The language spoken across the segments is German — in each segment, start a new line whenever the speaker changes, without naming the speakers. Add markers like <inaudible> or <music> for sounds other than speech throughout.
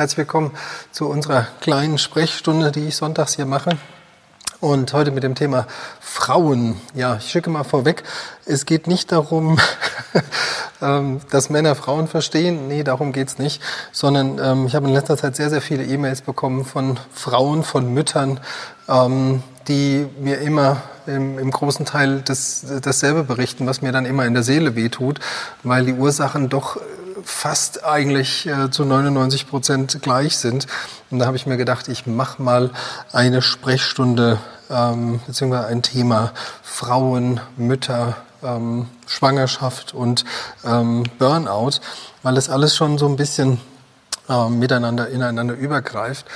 Herzlich willkommen zu unserer kleinen Sprechstunde, die ich sonntags hier mache. Und heute mit dem Thema Frauen. Ja, ich schicke mal vorweg, es geht nicht darum, <laughs> ähm, dass Männer Frauen verstehen. Nee, darum geht's nicht. Sondern ähm, ich habe in letzter Zeit sehr, sehr viele E-Mails bekommen von Frauen, von Müttern, ähm, die mir immer im, im großen Teil das, dasselbe berichten, was mir dann immer in der Seele wehtut, weil die Ursachen doch fast eigentlich äh, zu 99 Prozent gleich sind. Und da habe ich mir gedacht, ich mache mal eine Sprechstunde ähm, beziehungsweise ein Thema Frauen, Mütter, ähm, Schwangerschaft und ähm, Burnout, weil es alles schon so ein bisschen ähm, miteinander ineinander übergreift.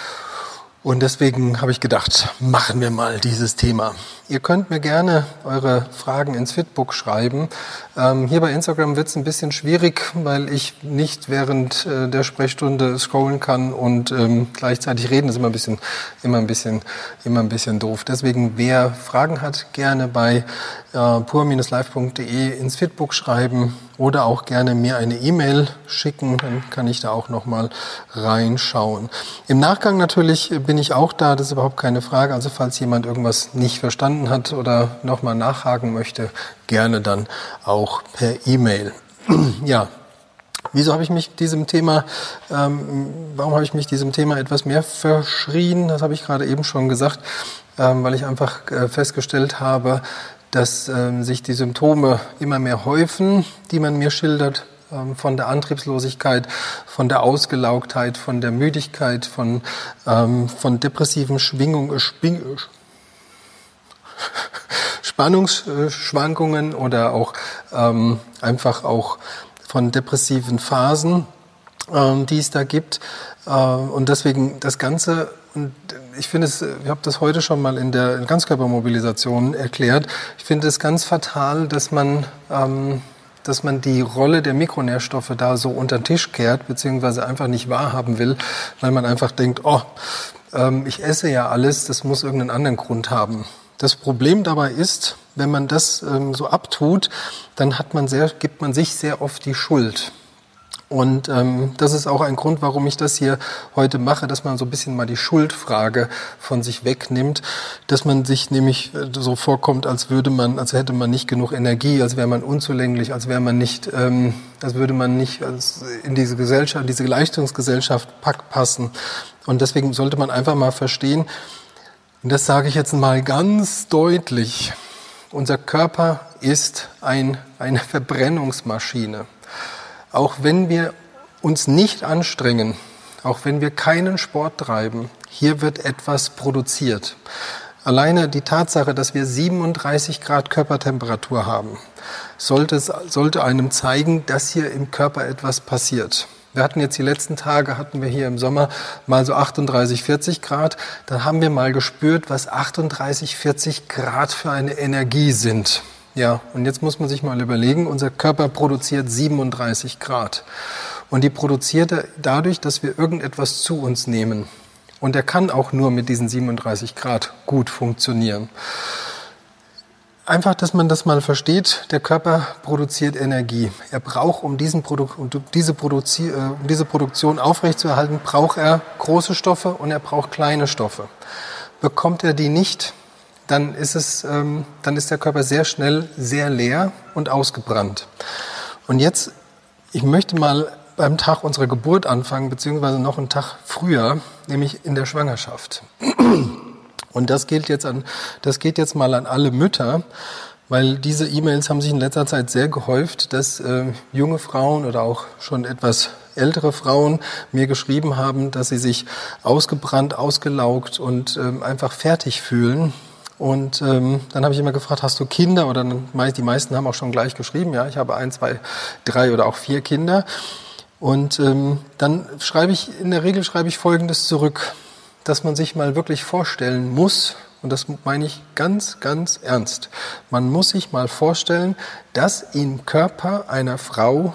Und deswegen habe ich gedacht, machen wir mal dieses Thema. Ihr könnt mir gerne eure Fragen ins Fitbook schreiben. Ähm, hier bei Instagram wird es ein bisschen schwierig, weil ich nicht während äh, der Sprechstunde scrollen kann und ähm, gleichzeitig reden. Das ist immer ein bisschen, immer ein bisschen, immer ein bisschen doof. Deswegen, wer Fragen hat, gerne bei äh, pur-live.de ins Fitbook schreiben oder auch gerne mir eine E-Mail schicken, dann kann ich da auch noch mal reinschauen. Im Nachgang natürlich bin ich auch da, das ist überhaupt keine Frage. Also falls jemand irgendwas nicht verstanden hat oder noch mal nachhaken möchte, gerne dann auch per E-Mail. <clears throat> ja. Wieso habe ich mich diesem Thema, ähm, warum habe ich mich diesem Thema etwas mehr verschrien? Das habe ich gerade eben schon gesagt, ähm, weil ich einfach äh, festgestellt habe, dass ähm, sich die Symptome immer mehr häufen, die man mir schildert, ähm, von der Antriebslosigkeit, von der Ausgelaugtheit, von der Müdigkeit, von, ähm, von depressiven Schwingungen, Schwing, Spannungsschwankungen oder auch ähm, einfach auch von depressiven Phasen, ähm, die es da gibt. Äh, und deswegen das Ganze und ich finde es, ich habe das heute schon mal in der Ganzkörpermobilisation erklärt. Ich finde es ganz fatal, dass man, ähm, dass man die Rolle der Mikronährstoffe da so unter den Tisch kehrt, beziehungsweise einfach nicht wahrhaben will, weil man einfach denkt, oh, ähm, ich esse ja alles, das muss irgendeinen anderen Grund haben. Das Problem dabei ist, wenn man das ähm, so abtut, dann hat man sehr, gibt man sich sehr oft die Schuld. Und ähm, das ist auch ein Grund, warum ich das hier heute mache, dass man so ein bisschen mal die Schuldfrage von sich wegnimmt, dass man sich nämlich äh, so vorkommt, als würde man, als hätte man nicht genug Energie, als wäre man unzulänglich, als wäre man nicht, ähm, als würde man nicht in diese Gesellschaft, diese Leistungsgesellschaft passen. Und deswegen sollte man einfach mal verstehen, und das sage ich jetzt mal ganz deutlich, unser Körper ist ein, eine Verbrennungsmaschine. Auch wenn wir uns nicht anstrengen, auch wenn wir keinen Sport treiben, hier wird etwas produziert. Alleine die Tatsache, dass wir 37 Grad Körpertemperatur haben, sollte, sollte einem zeigen, dass hier im Körper etwas passiert. Wir hatten jetzt die letzten Tage, hatten wir hier im Sommer mal so 38, 40 Grad. Dann haben wir mal gespürt, was 38, 40 Grad für eine Energie sind. Ja, und jetzt muss man sich mal überlegen, unser Körper produziert 37 Grad. Und die produziert er dadurch, dass wir irgendetwas zu uns nehmen. Und er kann auch nur mit diesen 37 Grad gut funktionieren. Einfach, dass man das mal versteht, der Körper produziert Energie. Er braucht, um, diesen Produ um diese, Produzi äh, um diese Produktion aufrechtzuerhalten, braucht er große Stoffe und er braucht kleine Stoffe. Bekommt er die nicht, dann ist, es, ähm, dann ist der Körper sehr schnell sehr leer und ausgebrannt. Und jetzt, ich möchte mal beim Tag unserer Geburt anfangen, beziehungsweise noch einen Tag früher, nämlich in der Schwangerschaft. Und das gilt jetzt an, das geht jetzt mal an alle Mütter, weil diese E-Mails haben sich in letzter Zeit sehr gehäuft, dass äh, junge Frauen oder auch schon etwas ältere Frauen mir geschrieben haben, dass sie sich ausgebrannt, ausgelaugt und ähm, einfach fertig fühlen und ähm, dann habe ich immer gefragt, hast du Kinder? Oder die meisten haben auch schon gleich geschrieben, ja, ich habe ein, zwei, drei oder auch vier Kinder. Und ähm, dann schreibe ich, in der Regel schreibe ich Folgendes zurück, dass man sich mal wirklich vorstellen muss, und das meine ich ganz, ganz ernst, man muss sich mal vorstellen, dass im Körper einer Frau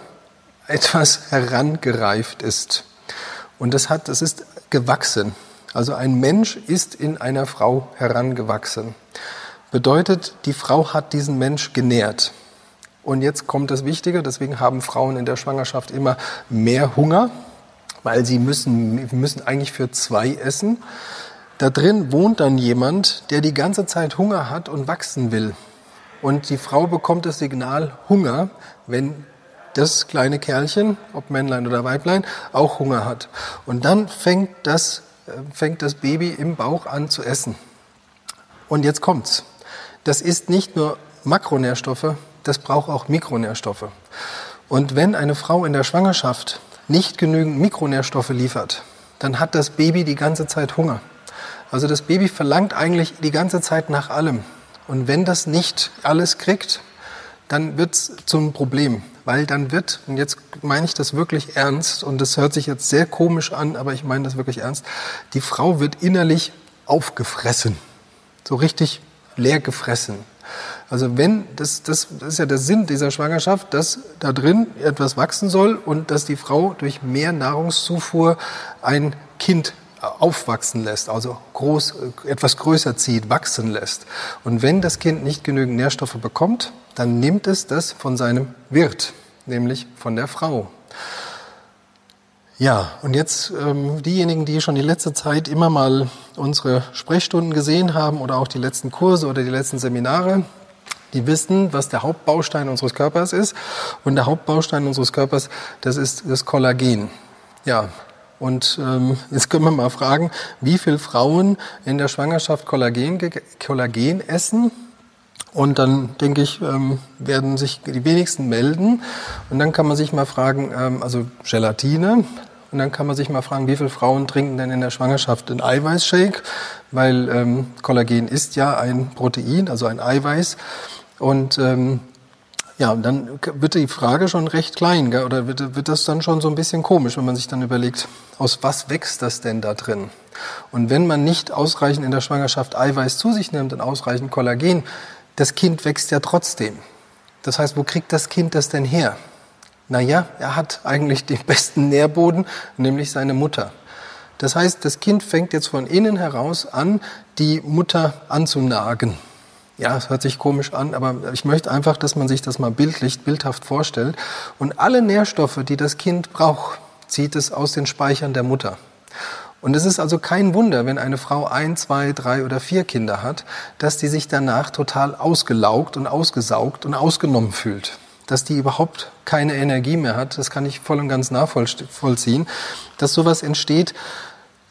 etwas herangereift ist. Und das hat, das ist gewachsen. Also ein Mensch ist in einer Frau herangewachsen. Bedeutet, die Frau hat diesen Mensch genährt. Und jetzt kommt das Wichtige, deswegen haben Frauen in der Schwangerschaft immer mehr Hunger, weil sie müssen, müssen eigentlich für zwei essen. Da drin wohnt dann jemand, der die ganze Zeit Hunger hat und wachsen will. Und die Frau bekommt das Signal Hunger, wenn das kleine Kerlchen, ob Männlein oder Weiblein, auch Hunger hat. Und dann fängt das, äh, fängt das Baby im Bauch an zu essen. Und jetzt kommt's. Das ist nicht nur Makronährstoffe, das braucht auch Mikronährstoffe. Und wenn eine Frau in der Schwangerschaft nicht genügend Mikronährstoffe liefert, dann hat das Baby die ganze Zeit Hunger. Also das Baby verlangt eigentlich die ganze Zeit nach allem. Und wenn das nicht alles kriegt, dann wird es zum Problem, weil dann wird, und jetzt meine ich das wirklich ernst, und das hört sich jetzt sehr komisch an, aber ich meine das wirklich ernst, die Frau wird innerlich aufgefressen, so richtig leer gefressen. Also wenn, das, das, das ist ja der Sinn dieser Schwangerschaft, dass da drin etwas wachsen soll und dass die Frau durch mehr Nahrungszufuhr ein Kind aufwachsen lässt, also groß, etwas größer zieht, wachsen lässt. Und wenn das Kind nicht genügend Nährstoffe bekommt, dann nimmt es das von seinem Wirt, nämlich von der Frau. Ja, und jetzt ähm, diejenigen, die schon die letzte Zeit immer mal unsere Sprechstunden gesehen haben oder auch die letzten Kurse oder die letzten Seminare, die wissen, was der Hauptbaustein unseres Körpers ist. Und der Hauptbaustein unseres Körpers, das ist das Kollagen. Ja, und ähm, <laughs> jetzt können wir mal fragen, wie viele Frauen in der Schwangerschaft Kollagen, Kollagen essen. Und dann denke ich, ähm, werden sich die wenigsten melden. Und dann kann man sich mal fragen, ähm, also Gelatine, und dann kann man sich mal fragen, wie viele Frauen trinken denn in der Schwangerschaft einen Eiweißshake? Weil ähm, Kollagen ist ja ein Protein, also ein Eiweiß. Und ähm, ja, dann wird die Frage schon recht klein, gell? oder wird, wird das dann schon so ein bisschen komisch, wenn man sich dann überlegt, aus was wächst das denn da drin? Und wenn man nicht ausreichend in der Schwangerschaft Eiweiß zu sich nimmt und ausreichend Kollagen, das Kind wächst ja trotzdem. Das heißt, wo kriegt das Kind das denn her? Naja, er hat eigentlich den besten Nährboden, nämlich seine Mutter. Das heißt, das Kind fängt jetzt von innen heraus an, die Mutter anzunagen. Ja, es hört sich komisch an, aber ich möchte einfach, dass man sich das mal bildlich, bildhaft vorstellt. Und alle Nährstoffe, die das Kind braucht, zieht es aus den Speichern der Mutter. Und es ist also kein Wunder, wenn eine Frau ein, zwei, drei oder vier Kinder hat, dass die sich danach total ausgelaugt und ausgesaugt und ausgenommen fühlt dass die überhaupt keine Energie mehr hat. Das kann ich voll und ganz nachvollziehen. Dass sowas entsteht,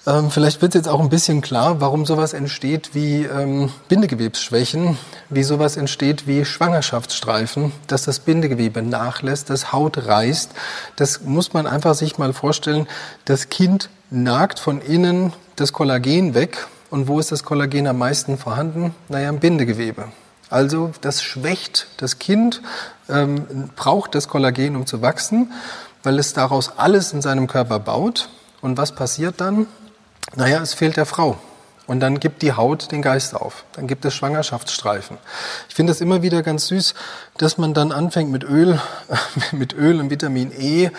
ähm, vielleicht wird jetzt auch ein bisschen klar, warum sowas entsteht wie ähm, Bindegewebsschwächen, wie sowas entsteht wie Schwangerschaftsstreifen, dass das Bindegewebe nachlässt, das Haut reißt. Das muss man einfach sich mal vorstellen. Das Kind nagt von innen das Kollagen weg. Und wo ist das Kollagen am meisten vorhanden? Naja, im Bindegewebe. Also das schwächt das Kind, ähm, braucht das Kollagen, um zu wachsen, weil es daraus alles in seinem Körper baut. Und was passiert dann? Naja, es fehlt der Frau. Und dann gibt die Haut den Geist auf. Dann gibt es Schwangerschaftsstreifen. Ich finde es immer wieder ganz süß, dass man dann anfängt mit Öl, <laughs> mit Öl und Vitamin E, äh,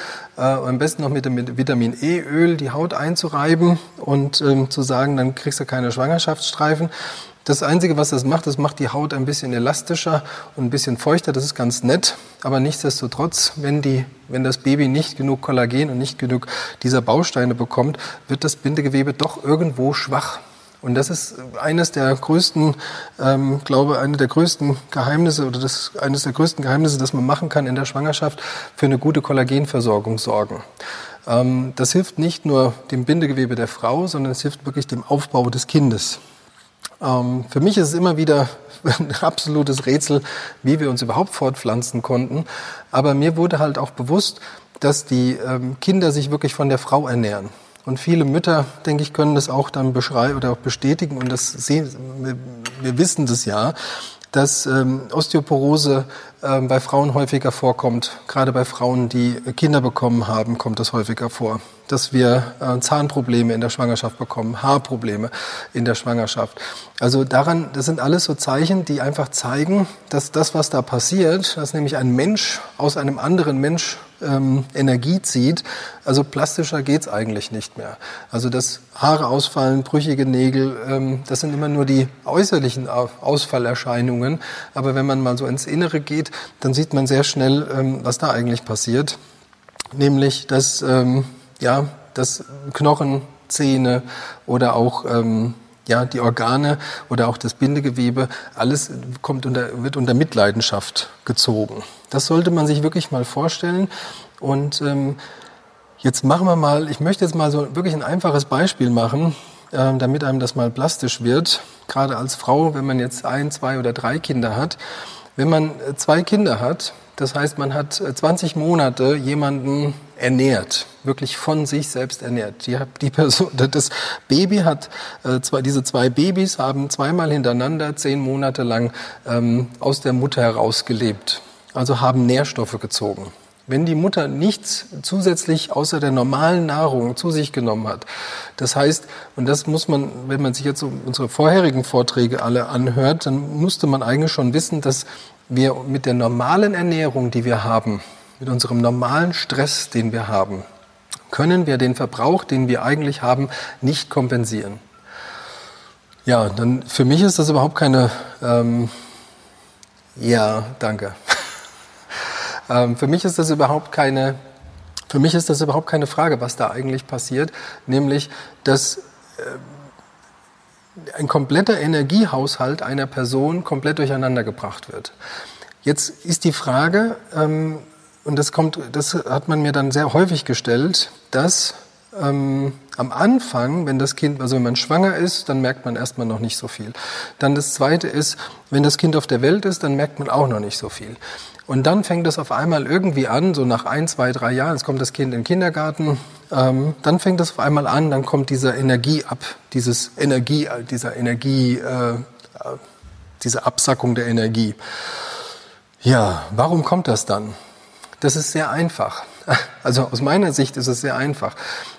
am besten noch mit dem Vitamin E-Öl die Haut einzureiben und ähm, zu sagen, dann kriegst du keine Schwangerschaftsstreifen. Das Einzige, was das macht, das macht die Haut ein bisschen elastischer und ein bisschen feuchter. Das ist ganz nett. Aber nichtsdestotrotz, wenn, die, wenn das Baby nicht genug Kollagen und nicht genug dieser Bausteine bekommt, wird das Bindegewebe doch irgendwo schwach. Und das ist eines der größten, ähm, glaube eine der größten Geheimnisse oder das eines der größten Geheimnisse, das man machen kann in der Schwangerschaft, für eine gute Kollagenversorgung sorgen. Ähm, das hilft nicht nur dem Bindegewebe der Frau, sondern es hilft wirklich dem Aufbau des Kindes. Ähm, für mich ist es immer wieder <laughs> ein absolutes Rätsel, wie wir uns überhaupt fortpflanzen konnten. Aber mir wurde halt auch bewusst, dass die ähm, Kinder sich wirklich von der Frau ernähren. Und viele Mütter, denke ich, können das auch dann beschreiben oder auch bestätigen. Und das sehen, wir, wir wissen das ja, dass ähm, Osteoporose ähm, bei Frauen häufiger vorkommt. Gerade bei Frauen, die Kinder bekommen haben, kommt das häufiger vor. Dass wir äh, Zahnprobleme in der Schwangerschaft bekommen, Haarprobleme in der Schwangerschaft. Also daran, das sind alles so Zeichen, die einfach zeigen, dass das, was da passiert, dass nämlich ein Mensch aus einem anderen Mensch ähm, Energie zieht. Also plastischer geht's eigentlich nicht mehr. Also dass Haare ausfallen, brüchige Nägel, ähm, das sind immer nur die äußerlichen Ausfallerscheinungen. Aber wenn man mal so ins Innere geht, dann sieht man sehr schnell, ähm, was da eigentlich passiert. Nämlich, dass ähm, ja, das Knochen, Zähne oder auch ähm, ja, die Organe oder auch das Bindegewebe, alles kommt unter, wird unter Mitleidenschaft gezogen. Das sollte man sich wirklich mal vorstellen. Und ähm, jetzt machen wir mal, ich möchte jetzt mal so wirklich ein einfaches Beispiel machen, äh, damit einem das mal plastisch wird. Gerade als Frau, wenn man jetzt ein, zwei oder drei Kinder hat. Wenn man zwei Kinder hat, das heißt, man hat 20 äh, Monate jemanden ernährt, wirklich von sich selbst ernährt. Die, die Person, <laughs> das Baby hat, äh, zwei, diese zwei Babys haben zweimal hintereinander zehn Monate lang ähm, aus der Mutter heraus gelebt, also haben Nährstoffe gezogen. Wenn die Mutter nichts zusätzlich außer der normalen Nahrung zu sich genommen hat, das heißt, und das muss man, wenn man sich jetzt unsere vorherigen Vorträge alle anhört, dann musste man eigentlich schon wissen, dass wir mit der normalen Ernährung, die wir haben, mit unserem normalen Stress, den wir haben, können wir den Verbrauch, den wir eigentlich haben, nicht kompensieren. Ja, dann für mich ist das überhaupt keine. Ähm, ja, danke. Ähm, für mich ist das überhaupt keine. Für mich ist das überhaupt keine Frage, was da eigentlich passiert, nämlich dass äh, ein kompletter Energiehaushalt einer Person komplett durcheinander gebracht wird. Jetzt ist die Frage, ähm, und das kommt, das hat man mir dann sehr häufig gestellt, dass ähm, am Anfang, wenn das Kind, also wenn man schwanger ist, dann merkt man erstmal noch nicht so viel. Dann das zweite ist, wenn das Kind auf der Welt ist, dann merkt man auch noch nicht so viel. Und dann fängt es auf einmal irgendwie an, so nach ein, zwei, drei Jahren, es kommt das Kind in den Kindergarten, ähm, dann fängt es auf einmal an, dann kommt diese Energie ab, dieses Energie, dieser Energie, äh, diese Absackung der Energie. Ja, warum kommt das dann? Das ist sehr einfach. <laughs> Also aus meiner Sicht ist es sehr einfach.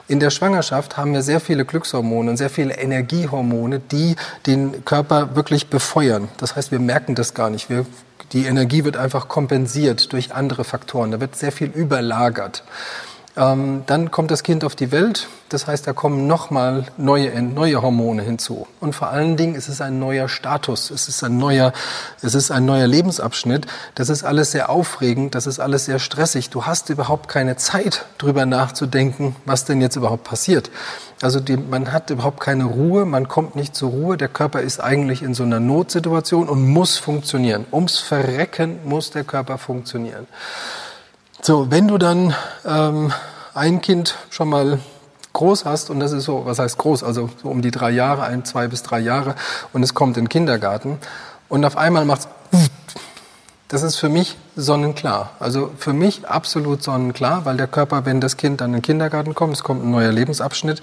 In der Schwangerschaft haben wir sehr viele Glückshormone und sehr viele Energiehormone, die den Körper wirklich befeuern. Das heißt, wir merken das gar nicht. Wir, die Energie wird einfach kompensiert durch andere Faktoren. Da wird sehr viel überlagert. Ähm, dann kommt das Kind auf die Welt, das heißt, da kommen nochmal neue, neue Hormone hinzu. Und vor allen Dingen ist es ein neuer Status, es ist ein neuer, es ist ein neuer Lebensabschnitt. Das ist alles sehr aufregend, das ist alles sehr stressig. Du hast überhaupt keine Zeit, drüber nachzudenken, was denn jetzt überhaupt passiert. Also die, man hat überhaupt keine Ruhe, man kommt nicht zur Ruhe. Der Körper ist eigentlich in so einer Notsituation und muss funktionieren. Ums Verrecken muss der Körper funktionieren. So, wenn du dann ähm, ein Kind schon mal groß hast, und das ist so, was heißt groß, also so um die drei Jahre, ein, zwei bis drei Jahre, und es kommt in den Kindergarten, und auf einmal macht's, das ist für mich sonnenklar. Also für mich absolut sonnenklar, weil der Körper, wenn das Kind dann in den Kindergarten kommt, es kommt ein neuer Lebensabschnitt,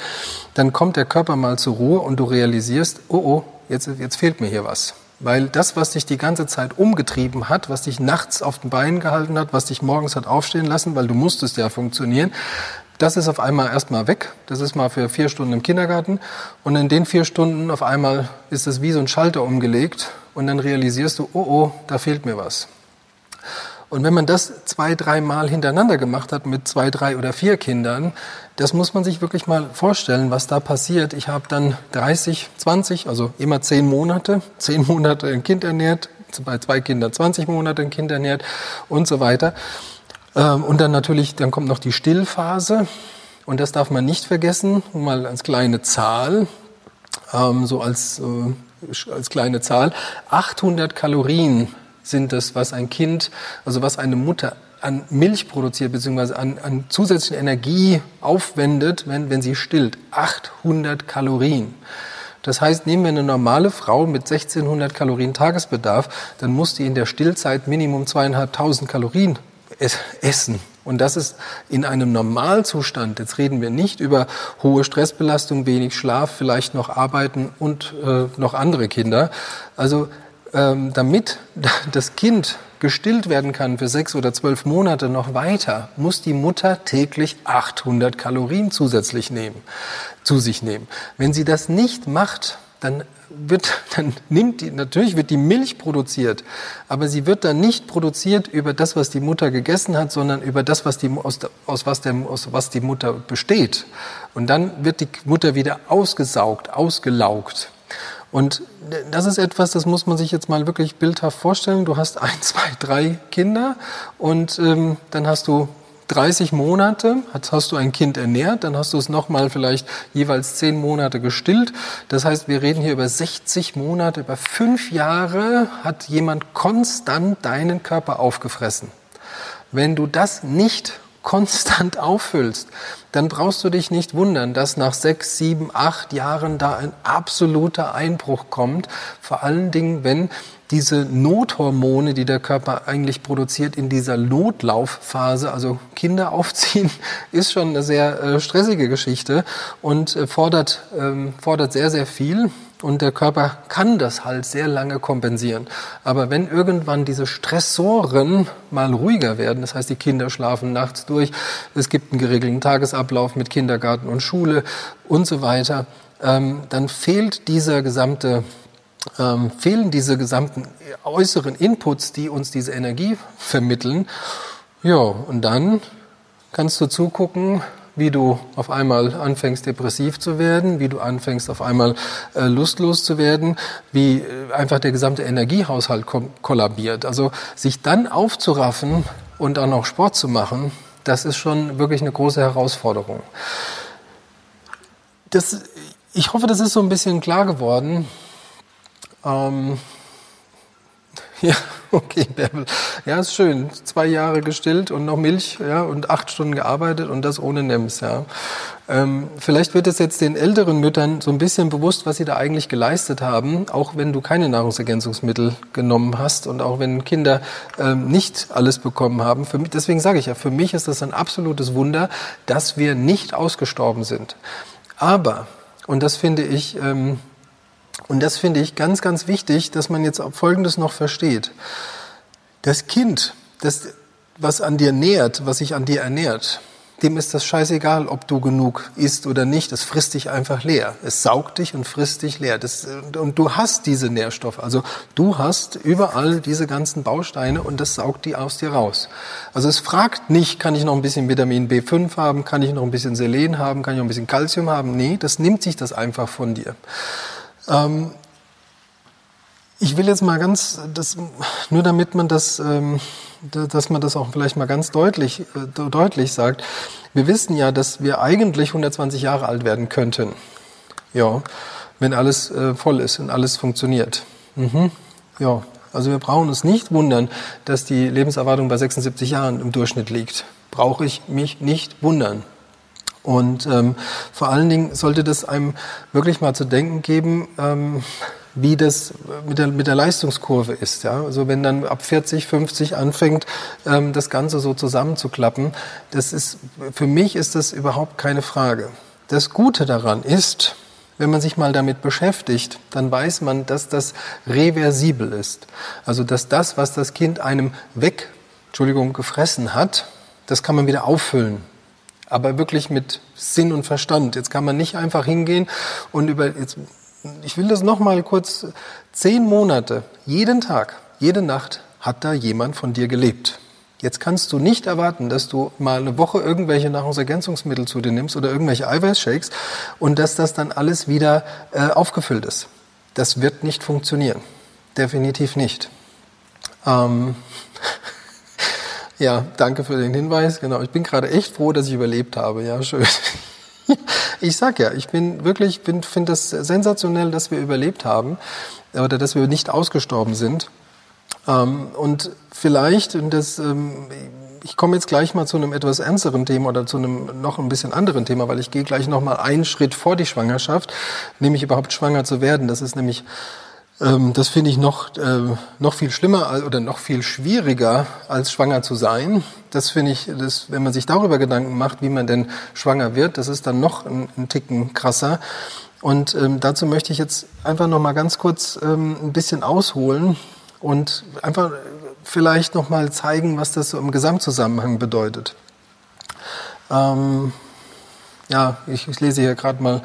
dann kommt der Körper mal zur Ruhe und du realisierst, oh oh, jetzt, jetzt fehlt mir hier was. Weil das, was dich die ganze Zeit umgetrieben hat, was dich nachts auf den Beinen gehalten hat, was dich morgens hat aufstehen lassen, weil du musstest ja funktionieren, das ist auf einmal erstmal weg. Das ist mal für vier Stunden im Kindergarten. Und in den vier Stunden auf einmal ist es wie so ein Schalter umgelegt. Und dann realisierst du, oh oh, da fehlt mir was. Und wenn man das zwei, dreimal hintereinander gemacht hat mit zwei, drei oder vier Kindern, das muss man sich wirklich mal vorstellen, was da passiert. Ich habe dann 30, 20, also immer zehn Monate, zehn Monate ein Kind ernährt, bei zwei Kindern 20 Monate ein Kind ernährt und so weiter. Ähm, und dann natürlich, dann kommt noch die Stillphase. Und das darf man nicht vergessen, mal als kleine Zahl, ähm, so als, äh, als kleine Zahl. 800 Kalorien sind das, was ein Kind, also was eine Mutter an Milch produziert, beziehungsweise an, an zusätzlichen Energie aufwendet, wenn, wenn sie stillt. 800 Kalorien. Das heißt, nehmen wir eine normale Frau mit 1600 Kalorien Tagesbedarf, dann muss die in der Stillzeit Minimum zweieinhalbtausend Kalorien essen. Und das ist in einem Normalzustand. Jetzt reden wir nicht über hohe Stressbelastung, wenig Schlaf, vielleicht noch Arbeiten und äh, noch andere Kinder. Also ähm, damit <laughs> das Kind gestillt werden kann für sechs oder zwölf Monate noch weiter, muss die Mutter täglich 800 Kalorien zusätzlich nehmen, zu sich nehmen. Wenn sie das nicht macht, dann wird, <laughs> dann nimmt die, natürlich wird die Milch produziert, aber sie wird dann nicht produziert über das, was die Mutter gegessen hat, sondern über das, was die, aus, aus, was, der, aus was die Mutter besteht. Und dann wird die Mutter wieder ausgesaugt, ausgelaugt. Und das ist etwas, das muss man sich jetzt mal wirklich bildhaft vorstellen. Du hast ein, zwei, drei Kinder und ähm, dann hast du 30 Monate hast, du ein Kind ernährt, dann hast du es nochmal vielleicht jeweils 10 Monate gestillt. Das heißt, wir reden hier über 60 Monate, über fünf Jahre hat jemand konstant deinen Körper aufgefressen. Wenn du das nicht konstant auffüllst, dann brauchst du dich nicht wundern, dass nach sechs, sieben, acht Jahren da ein absoluter Einbruch kommt. Vor allen Dingen, wenn diese Nothormone, die der Körper eigentlich produziert in dieser Notlaufphase, also Kinder <laughs> aufziehen, ist schon eine sehr äh, stressige Geschichte und äh, fordert, ähm, fordert sehr, sehr viel. Und der Körper kann das halt sehr lange kompensieren. Aber wenn irgendwann diese Stressoren mal ruhiger werden, das heißt, die Kinder schlafen nachts durch, es gibt einen geregelten Tagesablauf mit Kindergarten und Schule und so weiter, ähm, dann fehlt dieser gesamte ähm, fehlen diese gesamten äußeren Inputs, die uns diese Energie vermitteln. Ja, und dann kannst du zugucken, wie du auf einmal anfängst, depressiv zu werden, wie du anfängst, auf einmal äh, lustlos zu werden, wie äh, einfach der gesamte Energiehaushalt kollabiert. Also sich dann aufzuraffen und dann auch Sport zu machen, das ist schon wirklich eine große Herausforderung. Das, ich hoffe, das ist so ein bisschen klar geworden. Ähm, ja, <laughs> okay, Bärbel. Ja, ist schön. Zwei Jahre gestillt und noch Milch, ja, und acht Stunden gearbeitet und das ohne NEMS, ja. Ähm, vielleicht wird es jetzt den älteren Müttern so ein bisschen bewusst, was sie da eigentlich geleistet haben, auch wenn du keine Nahrungsergänzungsmittel genommen hast und auch wenn Kinder ähm, nicht alles bekommen haben. Für mich, deswegen sage ich ja, für mich ist das ein absolutes Wunder, dass wir nicht ausgestorben sind. Aber, und das finde ich, ähm, und das finde ich ganz, ganz wichtig, dass man jetzt Folgendes noch versteht. Das Kind, das, was an dir nährt, was sich an dir ernährt, dem ist das scheißegal, ob du genug isst oder nicht. Es frisst dich einfach leer. Es saugt dich und frisst dich leer. Das, und du hast diese Nährstoffe. Also du hast überall diese ganzen Bausteine und das saugt die aus dir raus. Also es fragt nicht, kann ich noch ein bisschen Vitamin B5 haben, kann ich noch ein bisschen Selen haben, kann ich noch ein bisschen Calcium haben. Nee, das nimmt sich das einfach von dir. Ähm, ich will jetzt mal ganz, das, nur damit man das, ähm, dass man das auch vielleicht mal ganz deutlich, äh, deutlich sagt. Wir wissen ja, dass wir eigentlich 120 Jahre alt werden könnten. Ja, wenn alles äh, voll ist und alles funktioniert. Mhm. Ja, also wir brauchen uns nicht wundern, dass die Lebenserwartung bei 76 Jahren im Durchschnitt liegt. Brauche ich mich nicht wundern. Und ähm, vor allen Dingen sollte das einem wirklich mal zu denken geben, ähm, wie das mit der, mit der Leistungskurve ist. Ja? Also wenn dann ab 40, 50 anfängt, ähm, das Ganze so zusammenzuklappen, das ist, für mich ist das überhaupt keine Frage. Das Gute daran ist, wenn man sich mal damit beschäftigt, dann weiß man, dass das reversibel ist. Also dass das, was das Kind einem weg, Entschuldigung, gefressen hat, das kann man wieder auffüllen aber wirklich mit Sinn und Verstand. Jetzt kann man nicht einfach hingehen und über, jetzt, ich will das nochmal kurz, zehn Monate, jeden Tag, jede Nacht hat da jemand von dir gelebt. Jetzt kannst du nicht erwarten, dass du mal eine Woche irgendwelche Nahrungsergänzungsmittel zu dir nimmst oder irgendwelche Eiweißshakes und dass das dann alles wieder äh, aufgefüllt ist. Das wird nicht funktionieren. Definitiv nicht. Ähm Ja, danke für den Hinweis. Genau, ich bin gerade echt froh, dass ich überlebt habe. Ja, schön. <laughs> Ich sag ja, ich bin wirklich, bin, finde das sensationell, dass wir überlebt haben oder dass wir nicht ausgestorben sind. Ähm, und vielleicht, und das, ähm, ich komme jetzt gleich mal zu einem etwas ernsteren Thema oder zu einem noch ein bisschen anderen Thema, weil ich gehe gleich noch mal einen Schritt vor die Schwangerschaft, nämlich überhaupt schwanger zu werden. Das ist nämlich ähm, das finde ich noch, äh, noch viel schlimmer oder noch viel schwieriger, als schwanger zu sein. Das finde ich, das, wenn man sich darüber Gedanken macht, wie man denn schwanger wird, das ist dann noch ein, ein Ticken krasser. Und ähm, dazu möchte ich jetzt einfach noch mal ganz kurz ähm, ein bisschen ausholen und einfach vielleicht noch mal zeigen, was das so im Gesamtzusammenhang bedeutet. Ähm, ja, ich, ich lese hier gerade mal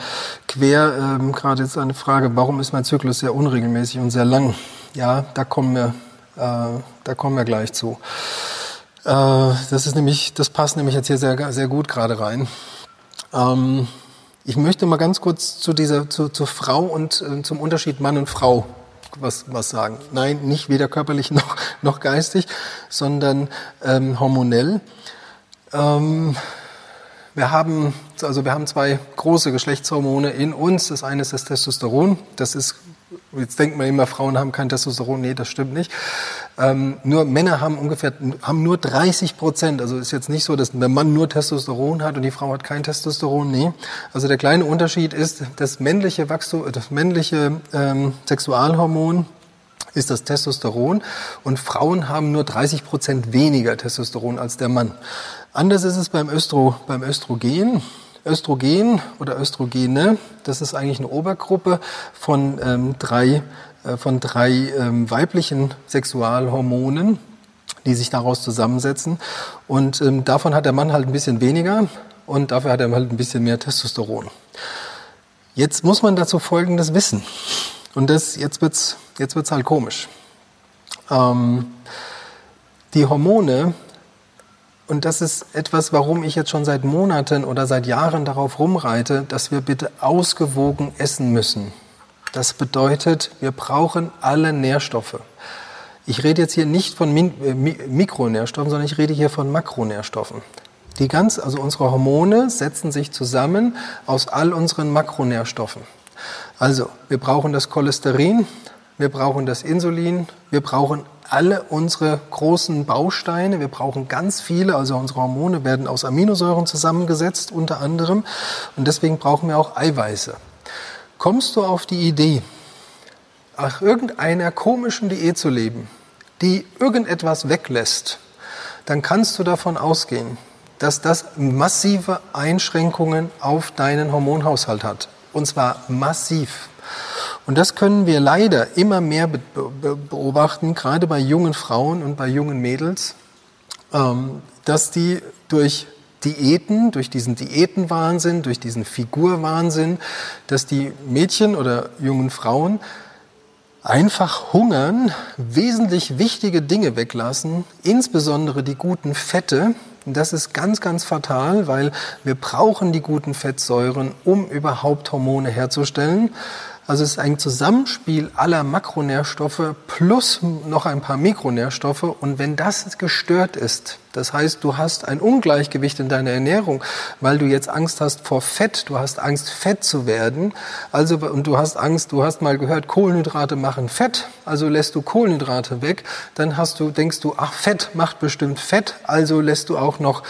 quer, ähm, gerade jetzt eine Frage, warum ist mein Zyklus sehr unregelmäßig und sehr lang? Ja, da kommen wir, äh, da kommen wir gleich zu. Äh, das ist nämlich, das passt nämlich jetzt hier sehr, sehr gut gerade rein. Ähm, ich möchte mal ganz kurz zu dieser, zu, zur Frau und äh, zum Unterschied Mann und Frau was, was sagen. Nein, nicht weder körperlich <laughs> noch, noch geistig, sondern ähm, hormonell. Ähm, wir haben, also wir haben zwei große Geschlechtshormone in uns. Das eine ist das Testosteron. Das ist, jetzt denkt man immer, Frauen haben kein Testosteron. Nee, das stimmt nicht. Ähm, nur Männer haben ungefähr, haben nur 30 Prozent. Also ist jetzt nicht so, dass der Mann nur Testosteron hat und die Frau hat kein Testosteron. Nee. Also der kleine Unterschied ist, das männliche Wachstum, das männliche ähm, Sexualhormon ist das Testosteron und Frauen haben nur 30 Prozent weniger Testosteron als der Mann. Anders ist es beim, Östro, beim Östrogen. Östrogen oder Östrogene, das ist eigentlich eine Obergruppe von ähm, drei, äh, von drei ähm, weiblichen Sexualhormonen, die sich daraus zusammensetzen. Und ähm, davon hat der Mann halt ein bisschen weniger und dafür hat er halt ein bisschen mehr Testosteron. Jetzt muss man dazu Folgendes wissen. Und das, jetzt wird's, jetzt wird's halt komisch. Ähm, die Hormone und das ist etwas, warum ich jetzt schon seit Monaten oder seit Jahren darauf rumreite, dass wir bitte ausgewogen essen müssen. Das bedeutet, wir brauchen alle Nährstoffe. Ich rede jetzt hier nicht von äh, Mikronährstoffen, sondern ich rede hier von Makronährstoffen. Die ganz, also unsere Hormone setzen sich zusammen aus all unseren Makronährstoffen. Also, wir brauchen das Cholesterin, wir brauchen das Insulin, wir brauchen alle unsere großen Bausteine. Wir brauchen ganz viele, also unsere Hormone werden aus Aminosäuren zusammengesetzt unter anderem und deswegen brauchen wir auch Eiweiße. Kommst du auf die Idee, nach irgendeiner komischen Diät zu leben, die irgendetwas weglässt, dann kannst du davon ausgehen, dass das massive Einschränkungen auf deinen Hormonhaushalt hat. Und zwar massiv. Und das können wir leider immer mehr beobachten, gerade bei jungen Frauen und bei jungen Mädels, ähm, dass die durch Diäten, durch diesen Diätenwahnsinn, durch diesen Figurwahnsinn, dass die Mädchen oder jungen Frauen einfach hungern, wesentlich wichtige Dinge weglassen, insbesondere die guten Fette. Das ist ganz, ganz fatal, weil wir brauchen die guten Fettsäuren, um überhaupt Hormone herzustellen. Also es ist ein Zusammenspiel aller Makronährstoffe plus noch ein paar Mikronährstoffe. Und wenn das gestört ist, das heißt, du hast ein Ungleichgewicht in deiner Ernährung, weil du jetzt Angst hast vor Fett, du hast Angst, fett zu werden. Also, und du hast Angst, du hast mal gehört, Kohlenhydrate machen Fett, also lässt du Kohlenhydrate weg. Dann hast du, denkst du, ach, Fett macht bestimmt Fett, also lässt du auch noch,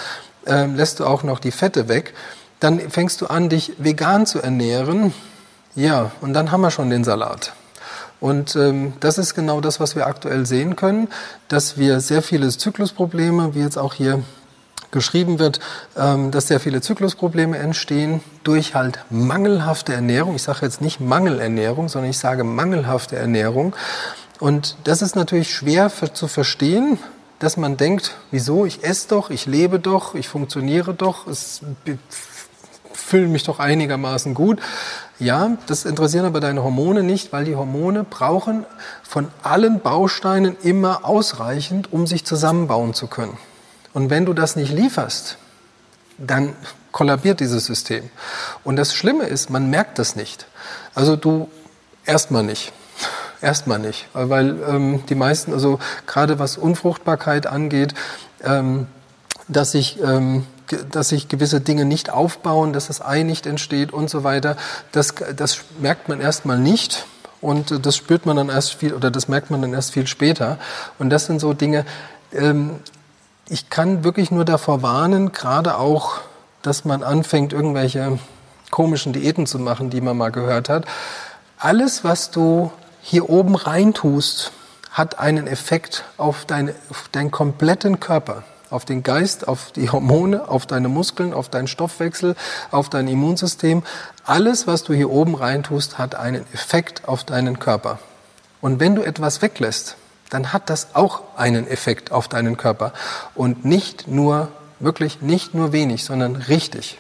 äh, lässt du auch noch die Fette weg. Dann fängst du an, dich vegan zu ernähren ja, und dann haben wir schon den Salat. Und ähm, das ist genau das, was wir aktuell sehen können, dass wir sehr viele Zyklusprobleme, wie jetzt auch hier geschrieben wird, ähm, dass sehr viele Zyklusprobleme entstehen durch halt mangelhafte Ernährung. Ich sage jetzt nicht Mangelernährung, sondern ich sage mangelhafte Ernährung. Und das ist natürlich schwer für, zu verstehen, dass man denkt, wieso, ich esse doch, ich lebe doch, ich funktioniere doch, es fühle mich doch einigermaßen gut. Ja, das interessieren aber deine Hormone nicht, weil die Hormone brauchen von allen Bausteinen immer ausreichend, um sich zusammenbauen zu können. Und wenn du das nicht lieferst, dann kollabiert dieses System. Und das Schlimme ist, man merkt das nicht. Also du erstmal nicht. <laughs> Erstmal nicht, weil ähm, die meisten, also gerade was Unfruchtbarkeit angeht, ähm, dass sich ähm, dass sich gewisse Dinge nicht aufbauen, dass das Ei nicht entsteht und so weiter. Das, das merkt man erstmal nicht. Und das spürt man dann erst viel, oder das merkt man dann erst viel später. Und das sind so Dinge, ähm, ich kann wirklich nur davor warnen, gerade auch, dass man anfängt, irgendwelche komischen Diäten zu machen, die man mal gehört hat. Alles, was du hier oben reintust, hat einen Effekt auf, deine, auf deinen kompletten Körper auf den Geist, auf die Hormone, auf deine Muskeln, auf deinen Stoffwechsel, auf dein Immunsystem. Alles, was du hier oben reintust, hat einen Effekt auf deinen Körper. Und wenn du etwas weglässt, dann hat das auch einen Effekt auf deinen Körper. Und nicht nur, wirklich nicht nur wenig, sondern richtig.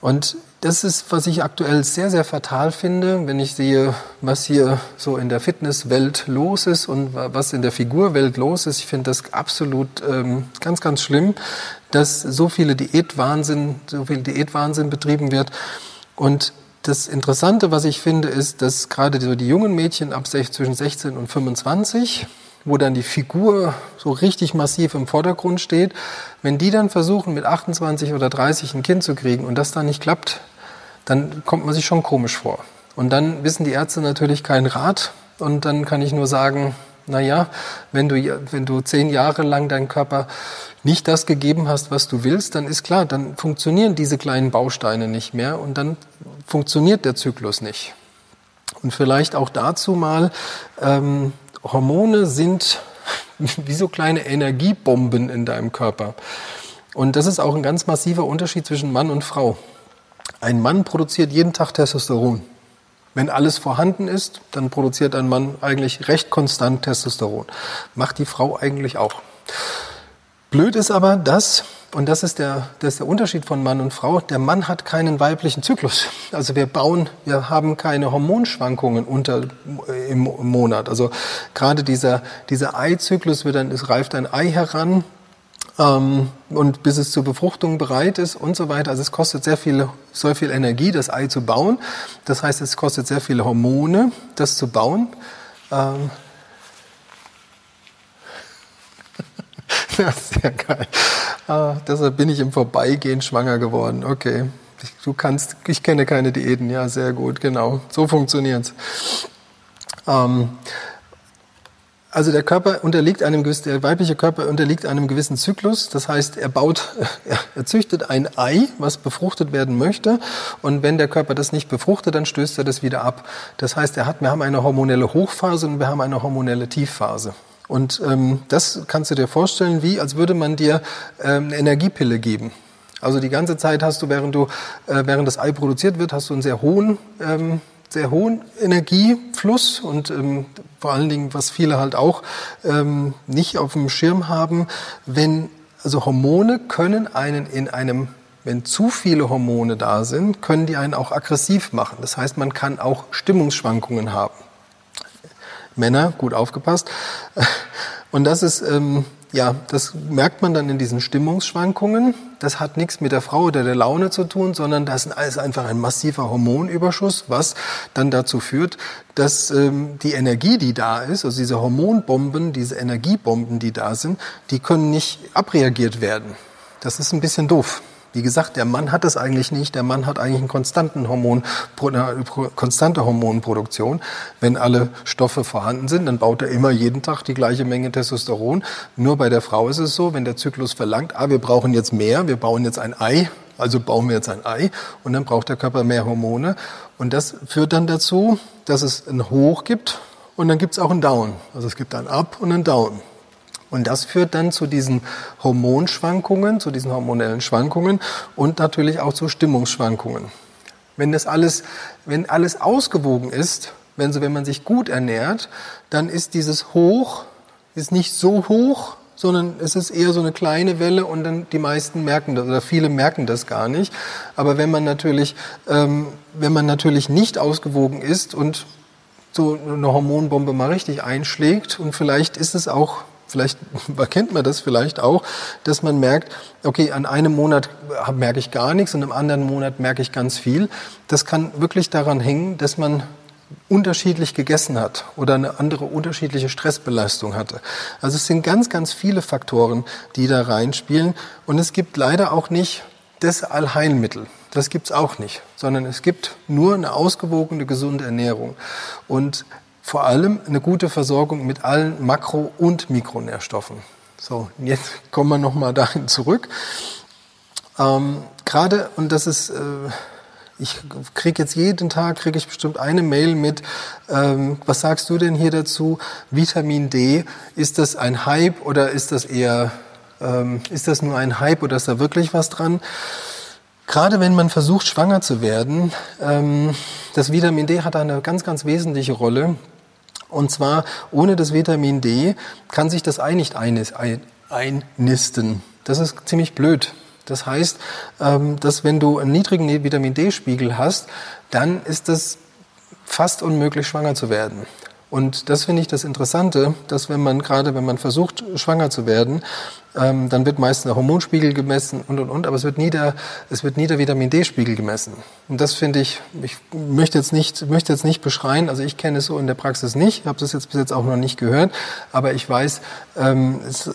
Und das ist, was ich aktuell sehr, sehr fatal finde, wenn ich sehe, was hier so in der Fitnesswelt los ist und was in der Figurwelt los ist. Ich finde das absolut ähm, ganz, ganz schlimm, dass so viele Diätwahnsinn, so viel Diätwahnsinn betrieben wird. Und das Interessante, was ich finde, ist, dass gerade so die jungen Mädchen ab zwischen 16 und 25 wo dann die Figur so richtig massiv im Vordergrund steht, wenn die dann versuchen, mit 28 oder 30 ein Kind zu kriegen und das dann nicht klappt, dann kommt man sich schon komisch vor. Und dann wissen die Ärzte natürlich keinen Rat und dann kann ich nur sagen, naja, wenn du, wenn du zehn Jahre lang deinen Körper nicht das gegeben hast, was du willst, dann ist klar, dann funktionieren diese kleinen Bausteine nicht mehr und dann funktioniert der Zyklus nicht. Und vielleicht auch dazu mal, ähm, Hormone sind <laughs> wie so kleine Energiebomben in deinem Körper. Und das ist auch ein ganz massiver Unterschied zwischen Mann und Frau. Ein Mann produziert jeden Tag Testosteron. Wenn alles vorhanden ist, dann produziert ein Mann eigentlich recht konstant Testosteron. Macht die Frau eigentlich auch. Blöd ist aber das, und das ist, der, das ist der Unterschied von Mann und Frau, der Mann hat keinen weiblichen Zyklus. Also wir bauen, wir haben keine Hormonschwankungen unter, im Monat. Also gerade dieser, dieser Eizyklus wird dann, es reift ein Ei heran, ähm, und bis es zur Befruchtung bereit ist und so weiter. Also es kostet sehr viel, sehr viel Energie, das Ei zu bauen. Das heißt, es kostet sehr viele Hormone, das zu bauen. Ähm, <laughs> ist sehr geil. Ah, deshalb bin ich im Vorbeigehen schwanger geworden. Okay. Du kannst, ich kenne keine Diäten. Ja, sehr gut, genau. So funktioniert's. Ähm, also der Körper unterliegt einem gewissen, der weibliche Körper unterliegt einem gewissen Zyklus. Das heißt, er baut, <laughs> er züchtet ein Ei, was befruchtet werden möchte. Und wenn der Körper das nicht befruchtet, dann stößt er das wieder ab. Das heißt, er hat, wir haben eine hormonelle Hochphase und wir haben eine hormonelle Tiefphase. Und ähm, das kannst du dir vorstellen, wie als würde man dir ähm, eine Energiepille geben. Also die ganze Zeit hast du, während du, äh, während das Ei produziert wird, hast du einen sehr hohen ähm, sehr hohen Energiefluss und ähm, vor allen Dingen, was viele halt auch ähm, nicht auf dem Schirm haben, wenn also Hormone können einen in einem wenn zu viele Hormone da sind, können die einen auch aggressiv machen. Das heißt, man kann auch Stimmungsschwankungen haben. Männer, gut aufgepasst. <laughs> Und das ist ähm, ja, das merkt man dann in diesen Stimmungsschwankungen. Das hat nichts mit der Frau oder der Laune zu tun, sondern das ist einfach ein massiver Hormonüberschuss, was dann dazu führt, dass ähm, die Energie, die da ist, also diese Hormonbomben, diese Energiebomben, die da sind, die können nicht abreagiert werden. Das ist ein bisschen doof. Wie gesagt, der Mann hat das eigentlich nicht. Der Mann hat eigentlich einen konstanten Hormon, eine konstante Hormonproduktion. Wenn alle Stoffe vorhanden sind, dann baut er immer jeden Tag die gleiche Menge Testosteron. Nur bei der Frau ist es so, wenn der Zyklus verlangt, ah, wir brauchen jetzt mehr, wir bauen jetzt ein Ei, also bauen wir jetzt ein Ei und dann braucht der Körper mehr Hormone. Und das führt dann dazu, dass es ein Hoch gibt und dann gibt es auch ein Down. Also es gibt ein Up und ein Down. Und das führt dann zu diesen Hormonschwankungen, zu diesen hormonellen Schwankungen und natürlich auch zu Stimmungsschwankungen. Wenn das alles, wenn alles ausgewogen ist, wenn, so, wenn man sich gut ernährt, dann ist dieses Hoch, ist nicht so hoch, sondern es ist eher so eine kleine Welle und dann die meisten merken das oder viele merken das gar nicht. Aber wenn man natürlich, ähm, wenn man natürlich nicht ausgewogen ist und so eine Hormonbombe mal richtig einschlägt und vielleicht ist es auch vielleicht <laughs> erkennt man das vielleicht auch, dass man merkt, okay, an einem Monat merke ich gar nichts und im anderen Monat merke ich ganz viel. Das kann wirklich daran hängen, dass man unterschiedlich gegessen hat oder eine andere unterschiedliche Stressbelastung hatte. Also es sind ganz, ganz viele Faktoren, die da reinspielen und es gibt leider auch nicht das Allheilmittel. Das gibt's auch nicht, sondern es gibt nur eine ausgewogene, gesunde Ernährung. Und vor allem eine gute Versorgung mit allen Makro- und Mikronährstoffen. So, jetzt <laughs> kommen wir nochmal dahin zurück. Ähm, Gerade, und das ist, äh, ich kriege jetzt jeden Tag, kriege ich bestimmt eine Mail mit, ähm, was sagst du denn hier dazu? Vitamin D, ist das ein Hype oder ist das eher, ähm, ist das nur ein Hype oder ist da wirklich was dran? Gerade wenn man versucht, schwanger zu werden, ähm, das Vitamin D hat eine ganz, ganz wesentliche Rolle. Und zwar ohne das Vitamin D kann sich das Ei nicht einnisten. Das ist ziemlich blöd. Das heißt, ähm, dass wenn du einen niedrigen Vitamin D-Spiegel hast, dann ist es fast unmöglich, schwanger zu werden. Und das finde ich das Interessante, dass wenn man gerade, wenn man versucht, schwanger zu werden, ähm, dann wird meist der Hormonspiegel gemessen und und und, aber es wird nie der, es wird nie der Vitamin D-Spiegel gemessen. Und das finde ich, ich möchte jetzt nicht, möchte jetzt nicht beschreien, also ich kenne es so in der Praxis nicht, habe das jetzt bis jetzt auch noch nicht gehört, aber ich weiß, ähm, es, äh,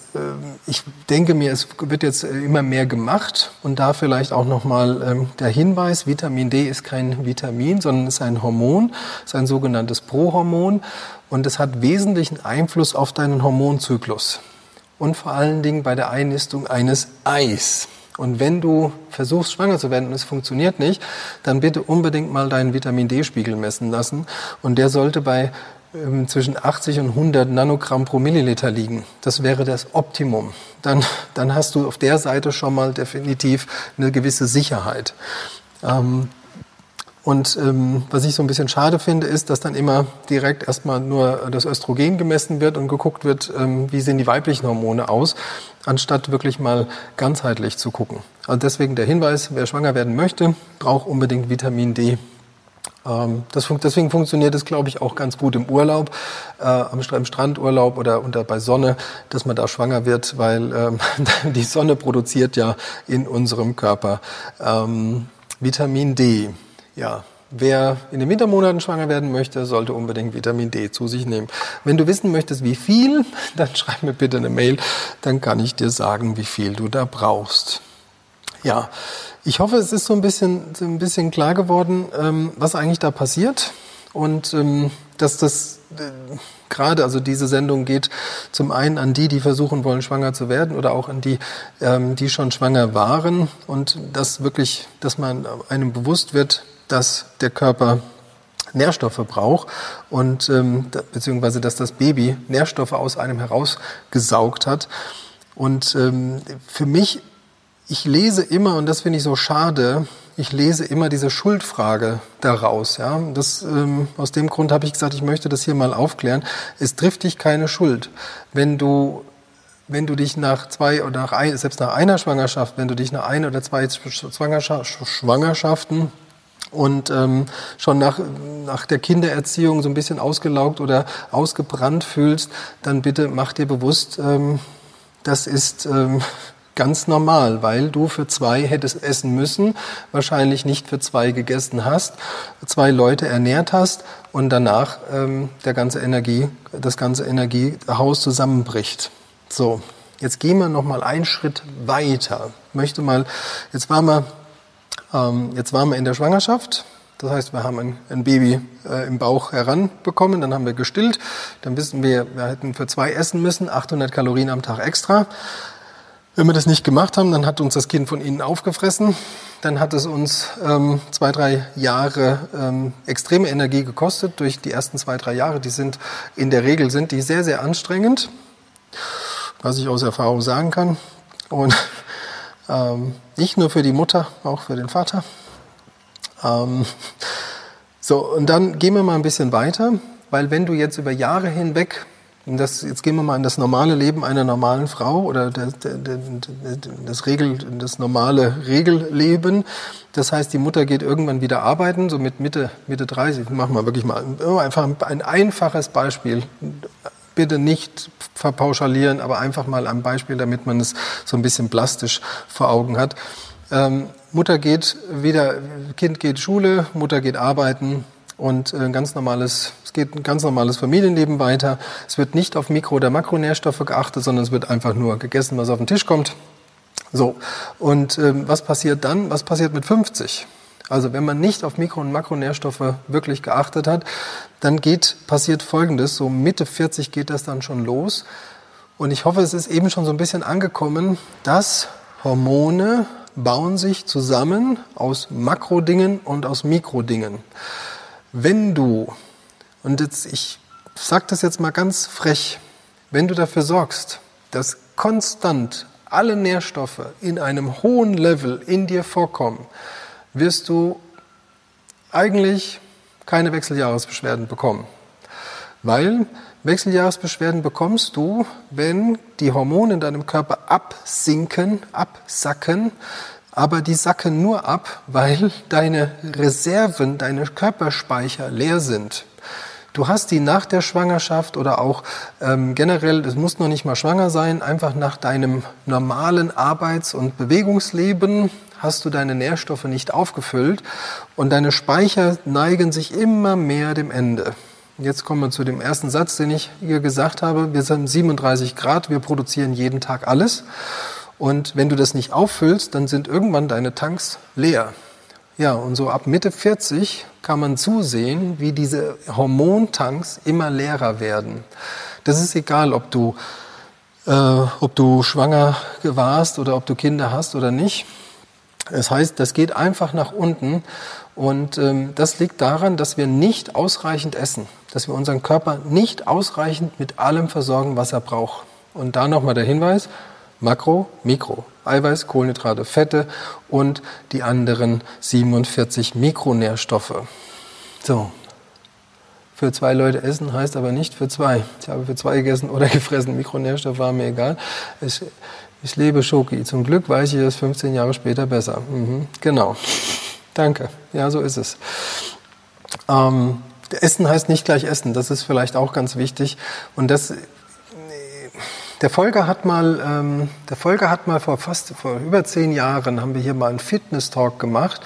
ich denke mir, es wird jetzt immer mehr gemacht und da vielleicht auch nochmal ähm, der Hinweis, Vitamin D ist kein Vitamin, sondern ist ein Hormon, ist ein sogenanntes Prohormon und es hat wesentlichen Einfluss auf deinen Hormonzyklus und vor allen Dingen bei der Einnistung eines Eis. Und wenn du versuchst, schwanger zu werden und es funktioniert nicht, dann bitte unbedingt mal deinen Vitamin D-Spiegel messen lassen. Und der sollte bei ähm, zwischen 80 und 100 Nanogramm pro Milliliter liegen. Das wäre das Optimum. Dann, dann hast du auf der Seite schon mal definitiv eine gewisse Sicherheit. Ähm, und ähm, was ich so ein bisschen schade finde, ist, dass dann immer direkt erstmal nur das Östrogen gemessen wird und geguckt wird, ähm, wie sehen die weiblichen Hormone aus, anstatt wirklich mal ganzheitlich zu gucken. Also deswegen der Hinweis, wer schwanger werden möchte, braucht unbedingt Vitamin D. Ähm, fun deswegen funktioniert es, glaube ich, auch ganz gut im Urlaub, äh, am im Strandurlaub oder unter, bei Sonne, dass man da schwanger wird, weil ähm, <laughs> die Sonne produziert ja in unserem Körper ähm, Vitamin D. Ja, Wer in den Wintermonaten schwanger werden möchte, sollte unbedingt Vitamin D zu sich nehmen. Wenn du wissen möchtest, wie viel, <laughs> dann schreib mir bitte eine Mail, dann kann ich dir sagen, wie viel du da brauchst. Ja, ich hoffe, es ist so ein bisschen, so ein bisschen klar geworden, ähm, was eigentlich da passiert und ähm, dass das äh, gerade, also diese Sendung geht zum einen an die, die versuchen wollen, schwanger zu werden oder auch an die, ähm, die schon schwanger waren und dass wirklich, dass man einem bewusst wird, dass der Körper Nährstoffe braucht und ähm, beziehungsweise dass das Baby Nährstoffe aus einem herausgesaugt hat. Und ähm, für mich, ich lese immer, und das finde ich so schade, ich lese immer diese Schuldfrage daraus. Ja? Das, ähm, aus dem Grund habe ich gesagt, ich möchte das hier mal aufklären. Es trifft dich keine Schuld. Wenn du wenn du dich nach zwei oder nach ein, selbst nach einer Schwangerschaft, wenn du dich nach ein oder zwei Schwangerschaften und ähm, schon nach, nach der Kindererziehung so ein bisschen ausgelaugt oder ausgebrannt fühlst, dann bitte mach dir bewusst, ähm, das ist ähm, ganz normal, weil du für zwei hättest essen müssen, wahrscheinlich nicht für zwei gegessen hast, zwei Leute ernährt hast und danach ähm, der ganze Energie, das ganze Energiehaus zusammenbricht. So, jetzt gehen wir noch mal einen Schritt weiter. Ich möchte mal, jetzt waren wir ähm, jetzt waren wir in der Schwangerschaft. Das heißt, wir haben ein, ein Baby äh, im Bauch heranbekommen, dann haben wir gestillt. Dann wissen wir, wir hätten für zwei essen müssen, 800 Kalorien am Tag extra. Wenn wir das nicht gemacht haben, dann hat uns das Kind von innen aufgefressen. Dann hat es uns ähm, zwei, drei Jahre ähm, extreme Energie gekostet durch die ersten zwei, drei Jahre. Die sind in der Regel sind die sehr, sehr anstrengend, was ich aus Erfahrung sagen kann. Und ähm, nicht nur für die Mutter, auch für den Vater. Ähm, so, und dann gehen wir mal ein bisschen weiter, weil wenn du jetzt über Jahre hinweg, das, jetzt gehen wir mal in das normale Leben einer normalen Frau oder das, das, Regel, das normale Regelleben. Das heißt, die Mutter geht irgendwann wieder arbeiten, so mit Mitte, Mitte 30. Machen wir wirklich mal einfach ein einfaches Beispiel bitte nicht verpauschalieren, aber einfach mal ein Beispiel, damit man es so ein bisschen plastisch vor Augen hat. Ähm, Mutter geht wieder, Kind geht Schule, Mutter geht arbeiten und ein äh, ganz normales, es geht ein ganz normales Familienleben weiter. Es wird nicht auf Mikro- oder Makronährstoffe geachtet, sondern es wird einfach nur gegessen, was auf den Tisch kommt. So. Und ähm, was passiert dann? Was passiert mit 50? Also wenn man nicht auf Mikro- und Makronährstoffe wirklich geachtet hat, dann geht, passiert Folgendes, so Mitte 40 geht das dann schon los. Und ich hoffe, es ist eben schon so ein bisschen angekommen, dass Hormone bauen sich zusammen aus Makrodingen und aus Mikrodingen. Wenn du, und jetzt, ich sage das jetzt mal ganz frech, wenn du dafür sorgst, dass konstant alle Nährstoffe in einem hohen Level in dir vorkommen, wirst du eigentlich keine Wechseljahresbeschwerden bekommen. Weil Wechseljahresbeschwerden bekommst du, wenn die Hormone in deinem Körper absinken, absacken, aber die sacken nur ab, weil deine Reserven, deine Körperspeicher leer sind. Du hast die nach der Schwangerschaft oder auch ähm, generell, es muss noch nicht mal schwanger sein, einfach nach deinem normalen Arbeits- und Bewegungsleben hast du deine Nährstoffe nicht aufgefüllt und deine Speicher neigen sich immer mehr dem Ende. Jetzt kommen wir zu dem ersten Satz, den ich hier gesagt habe. Wir sind 37 Grad, wir produzieren jeden Tag alles. Und wenn du das nicht auffüllst, dann sind irgendwann deine Tanks leer. Ja, und so ab Mitte 40 kann man zusehen, wie diese Hormontanks immer leerer werden. Das ist egal, ob du, äh, ob du schwanger warst oder ob du Kinder hast oder nicht. Das heißt, das geht einfach nach unten und ähm, das liegt daran, dass wir nicht ausreichend essen, dass wir unseren Körper nicht ausreichend mit allem versorgen, was er braucht. Und da nochmal der Hinweis, Makro, Mikro. Eiweiß, Kohlenhydrate, Fette und die anderen 47 Mikronährstoffe. So. Für zwei Leute essen heißt aber nicht für zwei. Ich habe für zwei gegessen oder <laughs> gefressen. Mikronährstoffe war mir egal. Ich, ich lebe Schoki. Zum Glück weiß ich es 15 Jahre später besser. Mhm, genau. Danke. Ja, so ist es. Ähm, Essen heißt nicht gleich Essen. Das ist vielleicht auch ganz wichtig. Und das der Volker hat mal, ähm, der Volker hat mal vor fast vor über zehn Jahren haben wir hier mal einen Fitness Talk gemacht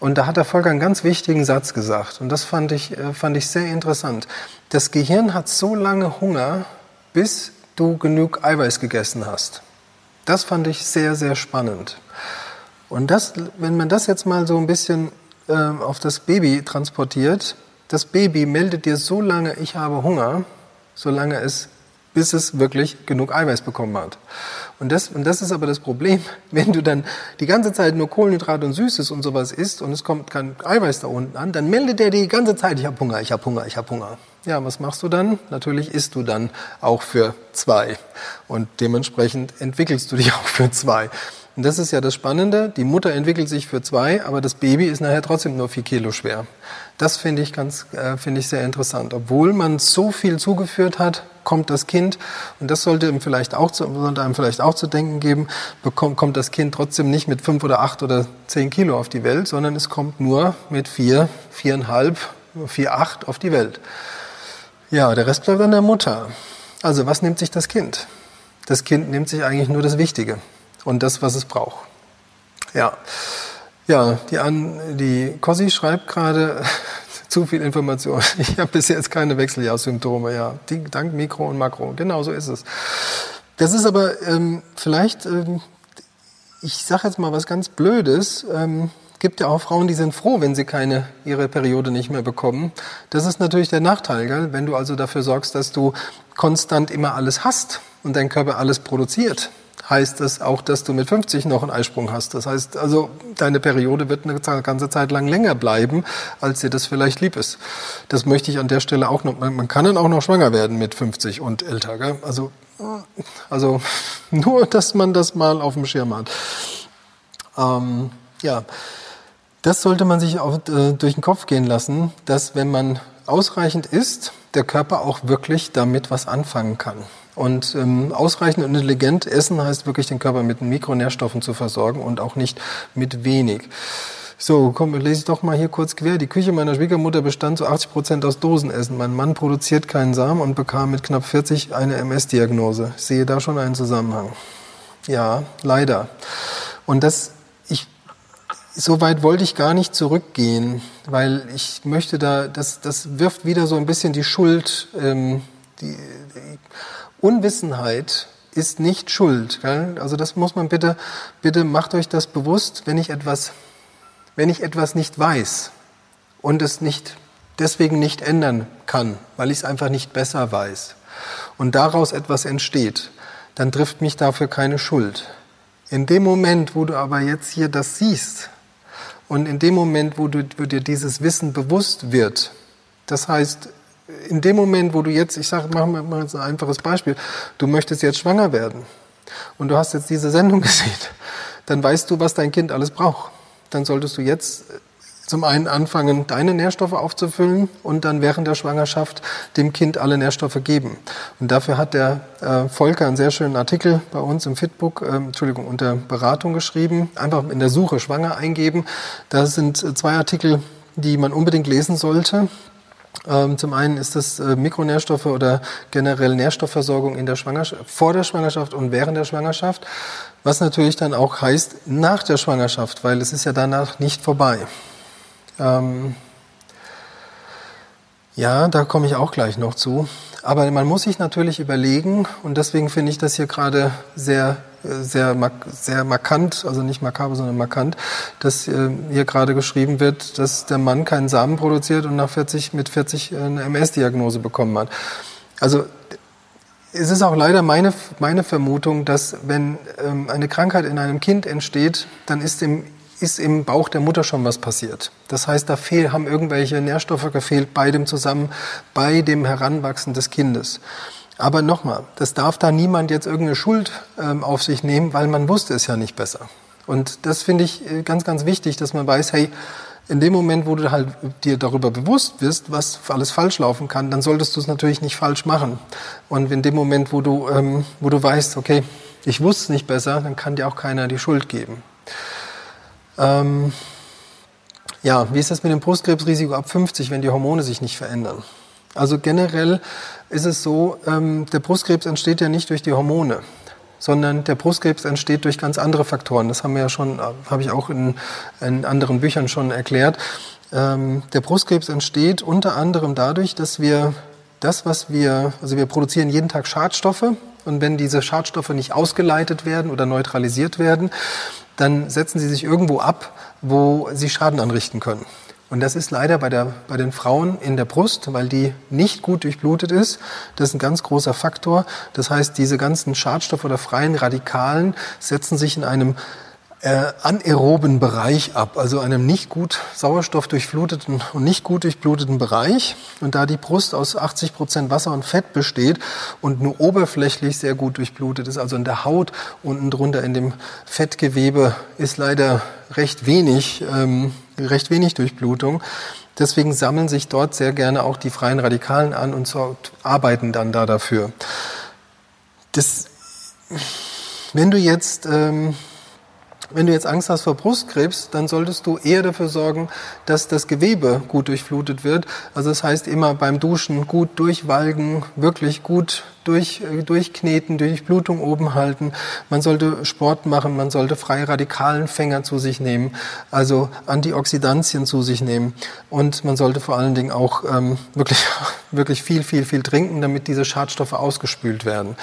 und da hat der Volker einen ganz wichtigen Satz gesagt und das fand ich äh, fand ich sehr interessant. Das Gehirn hat so lange Hunger, bis du genug Eiweiß gegessen hast. Das fand ich sehr sehr spannend. Und das, wenn man das jetzt mal so ein bisschen äh, auf das Baby transportiert, das Baby meldet dir so lange, ich habe Hunger, solange es bis es wirklich genug Eiweiß bekommen hat. Und das, und das ist aber das Problem, <laughs> wenn du dann die ganze Zeit nur Kohlenhydrate und Süßes und sowas isst und es kommt kein Eiweiß da unten an, dann meldet er die ganze Zeit, ich habe Hunger, ich habe Hunger, ich habe Hunger. Ja, was machst du dann? Natürlich isst du dann auch für zwei. Und dementsprechend entwickelst du dich <laughs> auch für zwei. Und das ist ja das Spannende. Die Mutter entwickelt sich für zwei, aber das Baby ist nachher trotzdem nur vier Kilo schwer. Das finde ich ganz, äh, finde ich sehr interessant. Obwohl man so viel zugeführt hat, kommt das Kind, und das sollte ihm vielleicht auch zu, sollte einem vielleicht auch zu denken geben, bekommt, kommt das Kind trotzdem nicht mit fünf oder acht oder zehn Kilo auf die Welt, sondern es kommt nur mit vier, viereinhalb, vier, acht auf die Welt. Ja, der Rest bleibt an der Mutter. Also was nimmt sich das Kind? Das Kind nimmt sich eigentlich nur das Wichtige und das, was es braucht. Ja, ja die, An die Cossi schreibt gerade, <laughs> zu viel Information. <laughs> Ich habe bis jetzt keine Wechseljahrssymptome. Ja, dank Mikro und Makro. Genau so ist es. Das ist aber ähm, vielleicht, ähm, ich sage jetzt mal was ganz Blödes. Ähm, gibt ja auch Frauen, die sind froh, wenn sie keine ihre Periode nicht mehr bekommen. Das ist natürlich der Nachteil, gell? wenn du also dafür sorgst, dass du konstant immer alles hast und dein Körper alles produziert heißt das auch, dass du mit 50 noch einen Eisprung hast. Das heißt also, deine Periode wird eine ganze Zeit lang länger bleiben, als dir das vielleicht lieb ist. Das möchte ich an der Stelle auch noch, man kann dann auch noch schwanger werden mit 50 und älter. Gell? Also, also <laughs> nur, dass man das mal auf dem Schirm hat. Ähm, ja, das sollte man sich auch äh, durch den Kopf gehen lassen, dass wenn man ausreichend isst, der Körper auch wirklich damit was anfangen kann. Und ähm, ausreichend und intelligent essen heißt wirklich den Körper mit Mikronährstoffen zu versorgen und auch nicht mit wenig. So, komm, lese ich doch mal hier kurz quer. Die Küche meiner Schwiegermutter bestand zu 80 Prozent aus Dosenessen. Mein Mann produziert keinen Samen und bekam mit knapp 40 eine MS-Diagnose. Ich sehe da schon einen Zusammenhang. Ja, leider. Und das, so weit wollte ich gar nicht zurückgehen, weil ich möchte da, das, das wirft wieder so ein bisschen die Schuld, ähm, die, die Unwissenheit ist nicht Schuld. Gell? Also das muss man bitte, bitte macht euch das bewusst, wenn ich etwas, wenn ich etwas nicht weiß und es nicht, deswegen nicht ändern kann, weil ich es einfach nicht besser weiß und daraus etwas entsteht, dann trifft mich dafür keine Schuld. In dem Moment, wo du aber jetzt hier das siehst und in dem Moment, wo, du, wo dir dieses Wissen bewusst wird, das heißt, in dem Moment, wo du jetzt, ich sage, machen wir mal ein einfaches Beispiel, du möchtest jetzt schwanger werden und du hast jetzt diese Sendung <laughs> gesehen, dann weißt du, was dein Kind alles braucht. Dann solltest du jetzt zum einen anfangen, deine Nährstoffe aufzufüllen und dann während der Schwangerschaft dem Kind alle Nährstoffe geben. Und dafür hat der äh, Volker einen sehr schönen Artikel bei uns im Fitbook, äh, Entschuldigung, unter Beratung geschrieben. Einfach in der Suche schwanger eingeben. Da sind zwei Artikel, die man unbedingt lesen sollte. Ähm, zum einen ist das äh, Mikronährstoffe oder generell Nährstoffversorgung in der Schwangerschaft, vor der Schwangerschaft und während der Schwangerschaft, was natürlich dann auch heißt nach der Schwangerschaft, weil es ist ja danach nicht vorbei. Ähm ja, da komme ich auch gleich noch zu. Aber man muss sich natürlich überlegen, und deswegen finde ich das hier gerade sehr, sehr, sehr markant, also nicht makaber, sondern markant, dass äh, hier gerade geschrieben wird, dass der Mann keinen Samen produziert und nach 40, mit 40 eine MS-Diagnose bekommen hat. Also es ist auch leider meine, meine Vermutung, dass wenn ähm, eine Krankheit in einem Kind entsteht, dann ist im ist im Bauch der Mutter schon was passiert. Das heißt, da fehl, haben irgendwelche Nährstoffe gefehlt bei dem Zusammen, bei dem Heranwachsen des Kindes. Aber nochmal, das darf da niemand jetzt irgendeine Schuld ähm, auf sich nehmen, weil man wusste es ja nicht besser. Und das finde ich äh, ganz, ganz wichtig, dass man weiß, hey, in dem Moment, wo du halt dir darüber bewusst bist, was alles falsch laufen kann, dann solltest du es natürlich nicht falsch machen. Und in dem Moment, wo du, ähm, wo du weißt, okay, ich wusste es nicht besser, dann kann dir auch keiner die Schuld geben. Ähm, ja, wie ist das mit dem Brustkrebsrisiko ab 50, wenn die Hormone sich nicht verändern? Also generell ist es so, ähm, der Brustkrebs entsteht ja nicht durch die Hormone, sondern der Brustkrebs entsteht durch ganz andere Faktoren. Das haben wir ja schon, äh, habe ich auch in, in, anderen Büchern schon erklärt. Ähm, der Brustkrebs entsteht unter anderem dadurch, dass wir das, was wir, also wir produzieren jeden Tag Schadstoffe und wenn diese Schadstoffe nicht ausgeleitet werden oder neutralisiert werden, dann setzen sie sich irgendwo ab, wo sie Schaden anrichten können. Und das ist leider bei, der, bei den Frauen in der Brust, weil die nicht gut durchblutet ist. Das ist ein ganz großer Faktor. Das heißt, diese ganzen Schadstoffe oder freien Radikalen setzen sich in einem äh, anaeroben Bereich ab, also einem nicht gut sauerstoffdurchfluteten und nicht gut durchbluteten Bereich. Und da die Brust aus 80 Prozent Wasser und Fett besteht und nur oberflächlich sehr gut durchblutet ist, also in der Haut unten drunter in dem Fettgewebe ist leider recht wenig, ähm, recht wenig Durchblutung. Deswegen sammeln sich dort sehr gerne auch die freien Radikalen an und so arbeiten dann da dafür. Das, wenn du jetzt ähm, wenn du jetzt Angst hast vor Brustkrebs, dann solltest du eher dafür sorgen, dass das Gewebe gut durchflutet wird. Also das heißt immer beim Duschen gut durchwalgen, wirklich gut durch, äh, durchkneten, Durchblutung oben halten. Man sollte Sport machen, man sollte freie Radikalenfänger zu sich nehmen, also Antioxidantien zu sich nehmen. Und man sollte vor allen Dingen auch ähm, wirklich, <laughs> wirklich viel, viel, viel trinken, damit diese Schadstoffe ausgespült werden.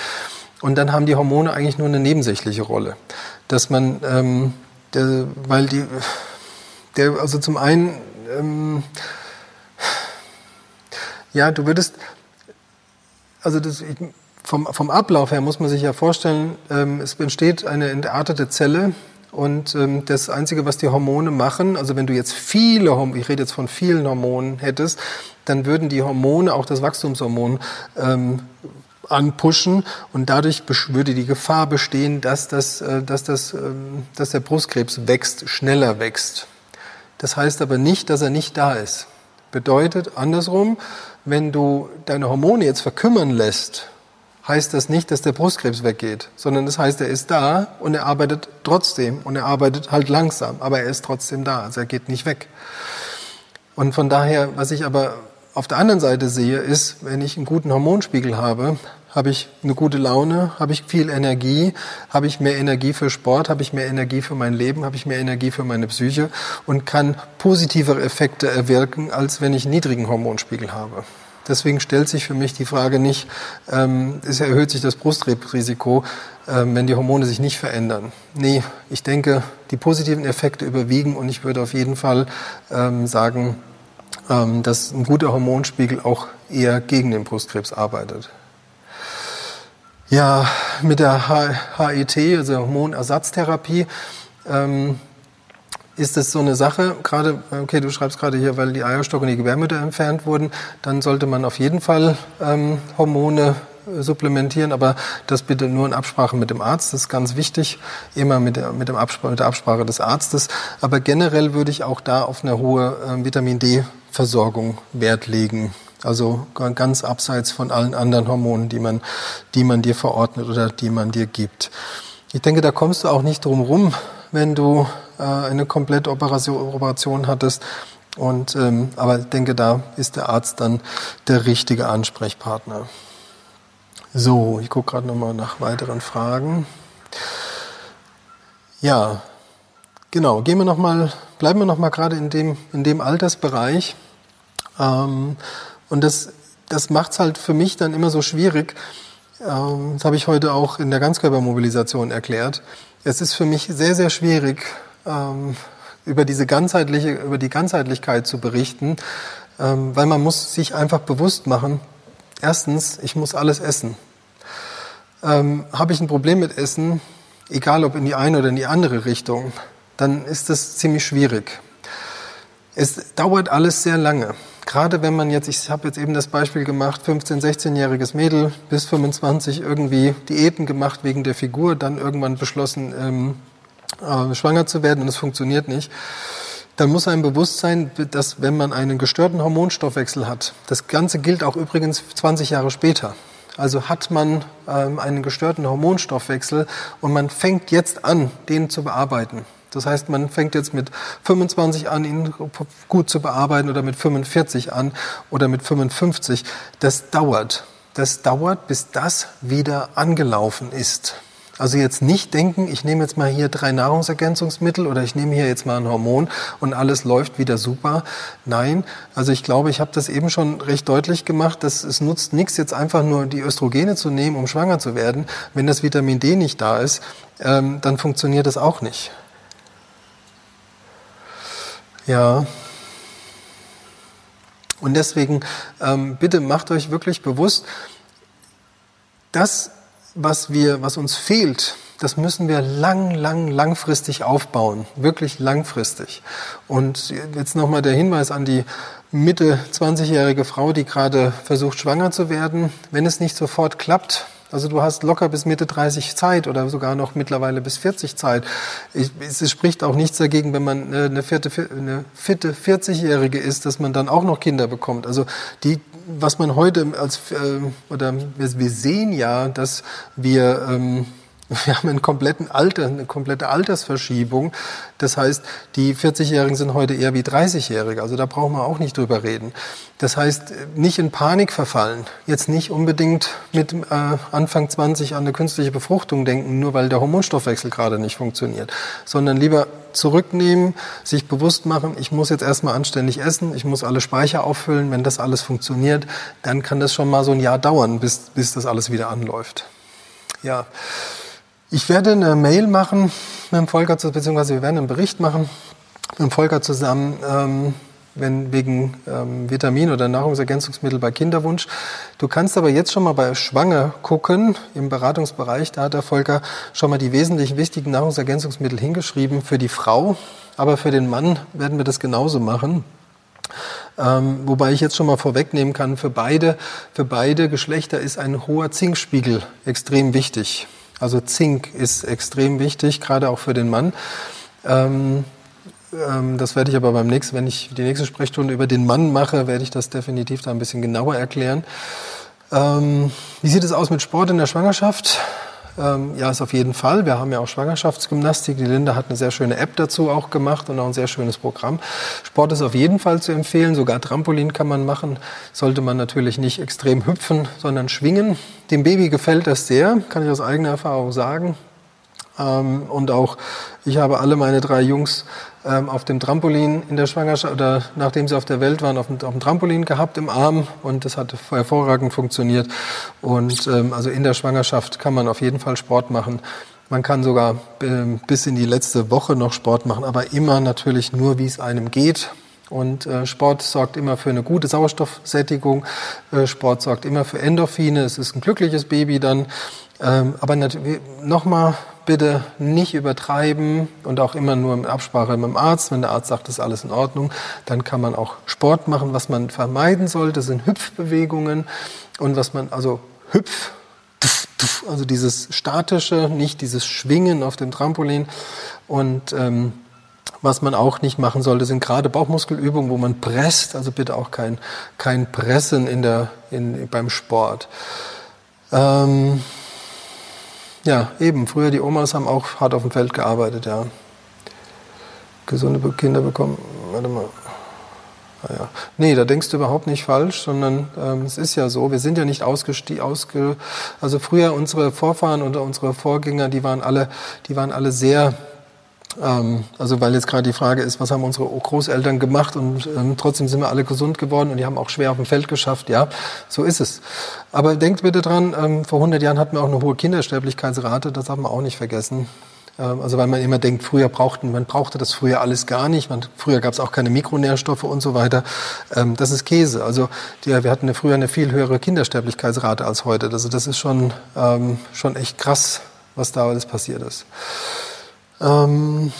Und dann haben die Hormone eigentlich nur eine nebensächliche Rolle. Dass man, ähm, der, weil die, der, also zum einen, ähm, ja, du würdest, also das, vom, vom Ablauf her muss man sich ja vorstellen, ähm, es entsteht eine entartete Zelle und ähm, das Einzige, was die Hormone machen, also wenn du jetzt viele, ich rede jetzt von vielen Hormonen hättest, dann würden die Hormone, auch das Wachstumshormon, ähm, anpushen und dadurch würde die Gefahr bestehen, dass, das, äh, dass, das, ähm, dass der Brustkrebs wächst, schneller wächst. Das heißt aber nicht, dass er nicht da ist. Bedeutet andersrum, wenn du deine Hormone jetzt verkümmern lässt, heißt das nicht, dass der Brustkrebs weggeht, sondern das heißt, er ist da und er arbeitet trotzdem und er arbeitet halt langsam, aber er ist trotzdem da, also er geht nicht weg. Und von daher, was ich aber auf der anderen Seite sehe, ist, wenn ich einen guten Hormonspiegel habe, habe ich eine gute Laune, habe ich viel Energie, habe ich mehr Energie für Sport, habe ich mehr Energie für mein Leben, habe ich mehr Energie für meine Psyche und kann positivere Effekte erwirken, als wenn ich einen niedrigen Hormonspiegel habe. Deswegen stellt sich für mich die Frage nicht, ähm, es erhöht sich das Brustkrebsrisiko, ähm, wenn die Hormone sich nicht verändern. Nee, ich denke, die positiven Effekte überwiegen und ich würde auf jeden Fall ähm, sagen, dass ein guter Hormonspiegel auch eher gegen den Brustkrebs arbeitet. Ja, mit der HET, also Hormonersatztherapie, ähm, ist es so eine Sache, gerade, okay, du schreibst gerade hier, weil die Eierstock und die Gebärmutter entfernt wurden, dann sollte man auf jeden Fall ähm, Hormone supplementieren, aber das bitte nur in Absprache mit dem Arzt, das ist ganz wichtig, immer mit der, mit, dem Absprache, mit der Absprache des Arztes. Aber generell würde ich auch da auf eine hohe äh, Vitamin D-Versorgung Wert legen. Also ganz abseits von allen anderen Hormonen, die man, die man dir verordnet oder die man dir gibt. Ich denke, da kommst du auch nicht drum rum, wenn du äh, eine komplette Operation, Operation hattest, Und, ähm, aber ich denke, da ist der Arzt dann der richtige Ansprechpartner. So, ich gucke gerade nochmal nach weiteren Fragen. Ja, genau. Gehen wir noch mal, bleiben wir noch mal gerade in dem in dem Altersbereich. Ähm, und das das macht es halt für mich dann immer so schwierig. Ähm, das habe ich heute auch in der Ganzkörpermobilisation erklärt. Es ist für mich sehr sehr schwierig ähm, über diese ganzheitliche über die Ganzheitlichkeit zu berichten, ähm, weil man muss sich einfach bewusst machen. Erstens, ich muss alles essen. Ähm, habe ich ein Problem mit Essen, egal ob in die eine oder in die andere Richtung, dann ist das ziemlich schwierig. Es dauert alles sehr lange. Gerade wenn man jetzt, ich habe jetzt eben das Beispiel gemacht, 15-, 16-jähriges Mädel bis 25 irgendwie Diäten gemacht wegen der Figur, dann irgendwann beschlossen, ähm, äh, schwanger zu werden und es funktioniert nicht. Dann muss einem bewusst sein, dass wenn man einen gestörten Hormonstoffwechsel hat, das Ganze gilt auch übrigens 20 Jahre später. Also hat man ähm, einen gestörten Hormonstoffwechsel und man fängt jetzt an, den zu bearbeiten. Das heißt, man fängt jetzt mit 25 an, ihn gut zu bearbeiten oder mit 45 an oder mit 55. Das dauert. Das dauert, bis das wieder angelaufen ist. Also jetzt nicht denken, ich nehme jetzt mal hier drei Nahrungsergänzungsmittel oder ich nehme hier jetzt mal ein Hormon und alles läuft wieder super. Nein, also ich glaube, ich habe das eben schon recht deutlich gemacht, dass es nutzt nichts, jetzt einfach nur die Östrogene zu nehmen, um schwanger zu werden. Wenn das Vitamin D nicht da ist, ähm, dann funktioniert das auch nicht. Ja. Und deswegen ähm, bitte macht euch wirklich bewusst, dass was wir, was uns fehlt, das müssen wir lang, lang, langfristig aufbauen, wirklich langfristig. Und jetzt nochmal der Hinweis an die Mitte 20-jährige Frau, die gerade versucht, schwanger zu werden. Wenn es nicht sofort klappt, also du hast locker bis Mitte 30 Zeit oder sogar noch mittlerweile bis 40 Zeit. Ich, es spricht auch nichts dagegen, wenn man eine, vierte, eine fitte 40-Jährige ist, dass man dann auch noch Kinder bekommt. Also die, was man heute als, äh, oder wir sehen ja, dass wir, ähm, wir haben einen kompletten Alter, eine komplette Altersverschiebung. Das heißt, die 40-Jährigen sind heute eher wie 30-Jährige. Also da brauchen wir auch nicht drüber reden. Das heißt, nicht in Panik verfallen. Jetzt nicht unbedingt mit äh, Anfang 20 an eine künstliche Befruchtung denken, nur weil der Hormonstoffwechsel gerade nicht funktioniert. Sondern lieber zurücknehmen, sich bewusst machen, ich muss jetzt erstmal anständig essen, ich muss alle Speicher auffüllen. Wenn das alles funktioniert, dann kann das schon mal so ein Jahr dauern, bis, bis das alles wieder anläuft. Ja. Ich werde eine Mail machen mit dem Volker, beziehungsweise wir werden einen Bericht machen mit dem Volker zusammen, ähm, wenn wegen ähm, Vitamin- oder Nahrungsergänzungsmittel bei Kinderwunsch. Du kannst aber jetzt schon mal bei Schwanger gucken, im Beratungsbereich, da hat der Volker schon mal die wesentlich wichtigen Nahrungsergänzungsmittel hingeschrieben für die Frau, aber für den Mann werden wir das genauso machen. Ähm, wobei ich jetzt schon mal vorwegnehmen kann, für beide, für beide Geschlechter ist ein hoher Zinkspiegel extrem wichtig. Also Zink ist extrem wichtig, gerade auch für den Mann. Ähm, ähm, das werde ich aber beim nächsten, wenn ich die nächste Sprechstunde über den Mann mache, werde ich das definitiv da ein bisschen genauer erklären. Ähm, wie sieht es aus mit Sport in der Schwangerschaft? Ähm, ja, ist auf jeden Fall. Wir haben ja auch Schwangerschaftsgymnastik. Die Linda hat eine sehr schöne App dazu auch gemacht und auch ein sehr schönes Programm. Sport ist auf jeden Fall zu empfehlen. Sogar Trampolin kann man machen. Sollte man natürlich nicht extrem hüpfen, sondern schwingen. Dem Baby gefällt das sehr, kann ich aus eigener Erfahrung sagen. Ähm, und auch ich habe alle meine drei Jungs ähm, auf dem Trampolin in der Schwangerschaft oder nachdem sie auf der Welt waren, auf dem, auf dem Trampolin gehabt im Arm und das hat hervorragend funktioniert. Und ähm, also in der Schwangerschaft kann man auf jeden Fall Sport machen. Man kann sogar ähm, bis in die letzte Woche noch Sport machen, aber immer natürlich nur, wie es einem geht. Und äh, Sport sorgt immer für eine gute Sauerstoffsättigung. Äh, Sport sorgt immer für Endorphine. Es ist ein glückliches Baby dann. Ähm, aber nochmal bitte nicht übertreiben und auch immer nur in Absprache mit dem Arzt. Wenn der Arzt sagt, das ist alles in Ordnung, dann kann man auch Sport machen. Was man vermeiden sollte, sind Hüpfbewegungen und was man, also Hüpf, also dieses statische, nicht dieses Schwingen auf dem Trampolin und ähm, was man auch nicht machen sollte, sind gerade Bauchmuskelübungen, wo man presst. Also bitte auch kein, kein Pressen in der, in, beim Sport. Ähm, ja, eben. Früher die Omas haben auch hart auf dem Feld gearbeitet, ja. Gesunde Kinder bekommen. Warte mal. Naja. Nee, da denkst du überhaupt nicht falsch, sondern ähm, es ist ja so, wir sind ja nicht ausgestiegen, ausge, also früher unsere Vorfahren oder unsere Vorgänger, die waren alle, die waren alle sehr also weil jetzt gerade die Frage ist, was haben unsere Großeltern gemacht und ähm, trotzdem sind wir alle gesund geworden und die haben auch schwer auf dem Feld geschafft. Ja, so ist es. Aber denkt bitte dran, ähm, vor 100 Jahren hatten wir auch eine hohe Kindersterblichkeitsrate, das haben wir auch nicht vergessen. Ähm, also weil man immer denkt, früher brauchten, man brauchte das früher alles gar nicht. Man, früher gab es auch keine Mikronährstoffe und so weiter. Ähm, das ist Käse. Also die, wir hatten früher eine viel höhere Kindersterblichkeitsrate als heute. Also das ist schon, ähm, schon echt krass, was da alles passiert ist. Ähm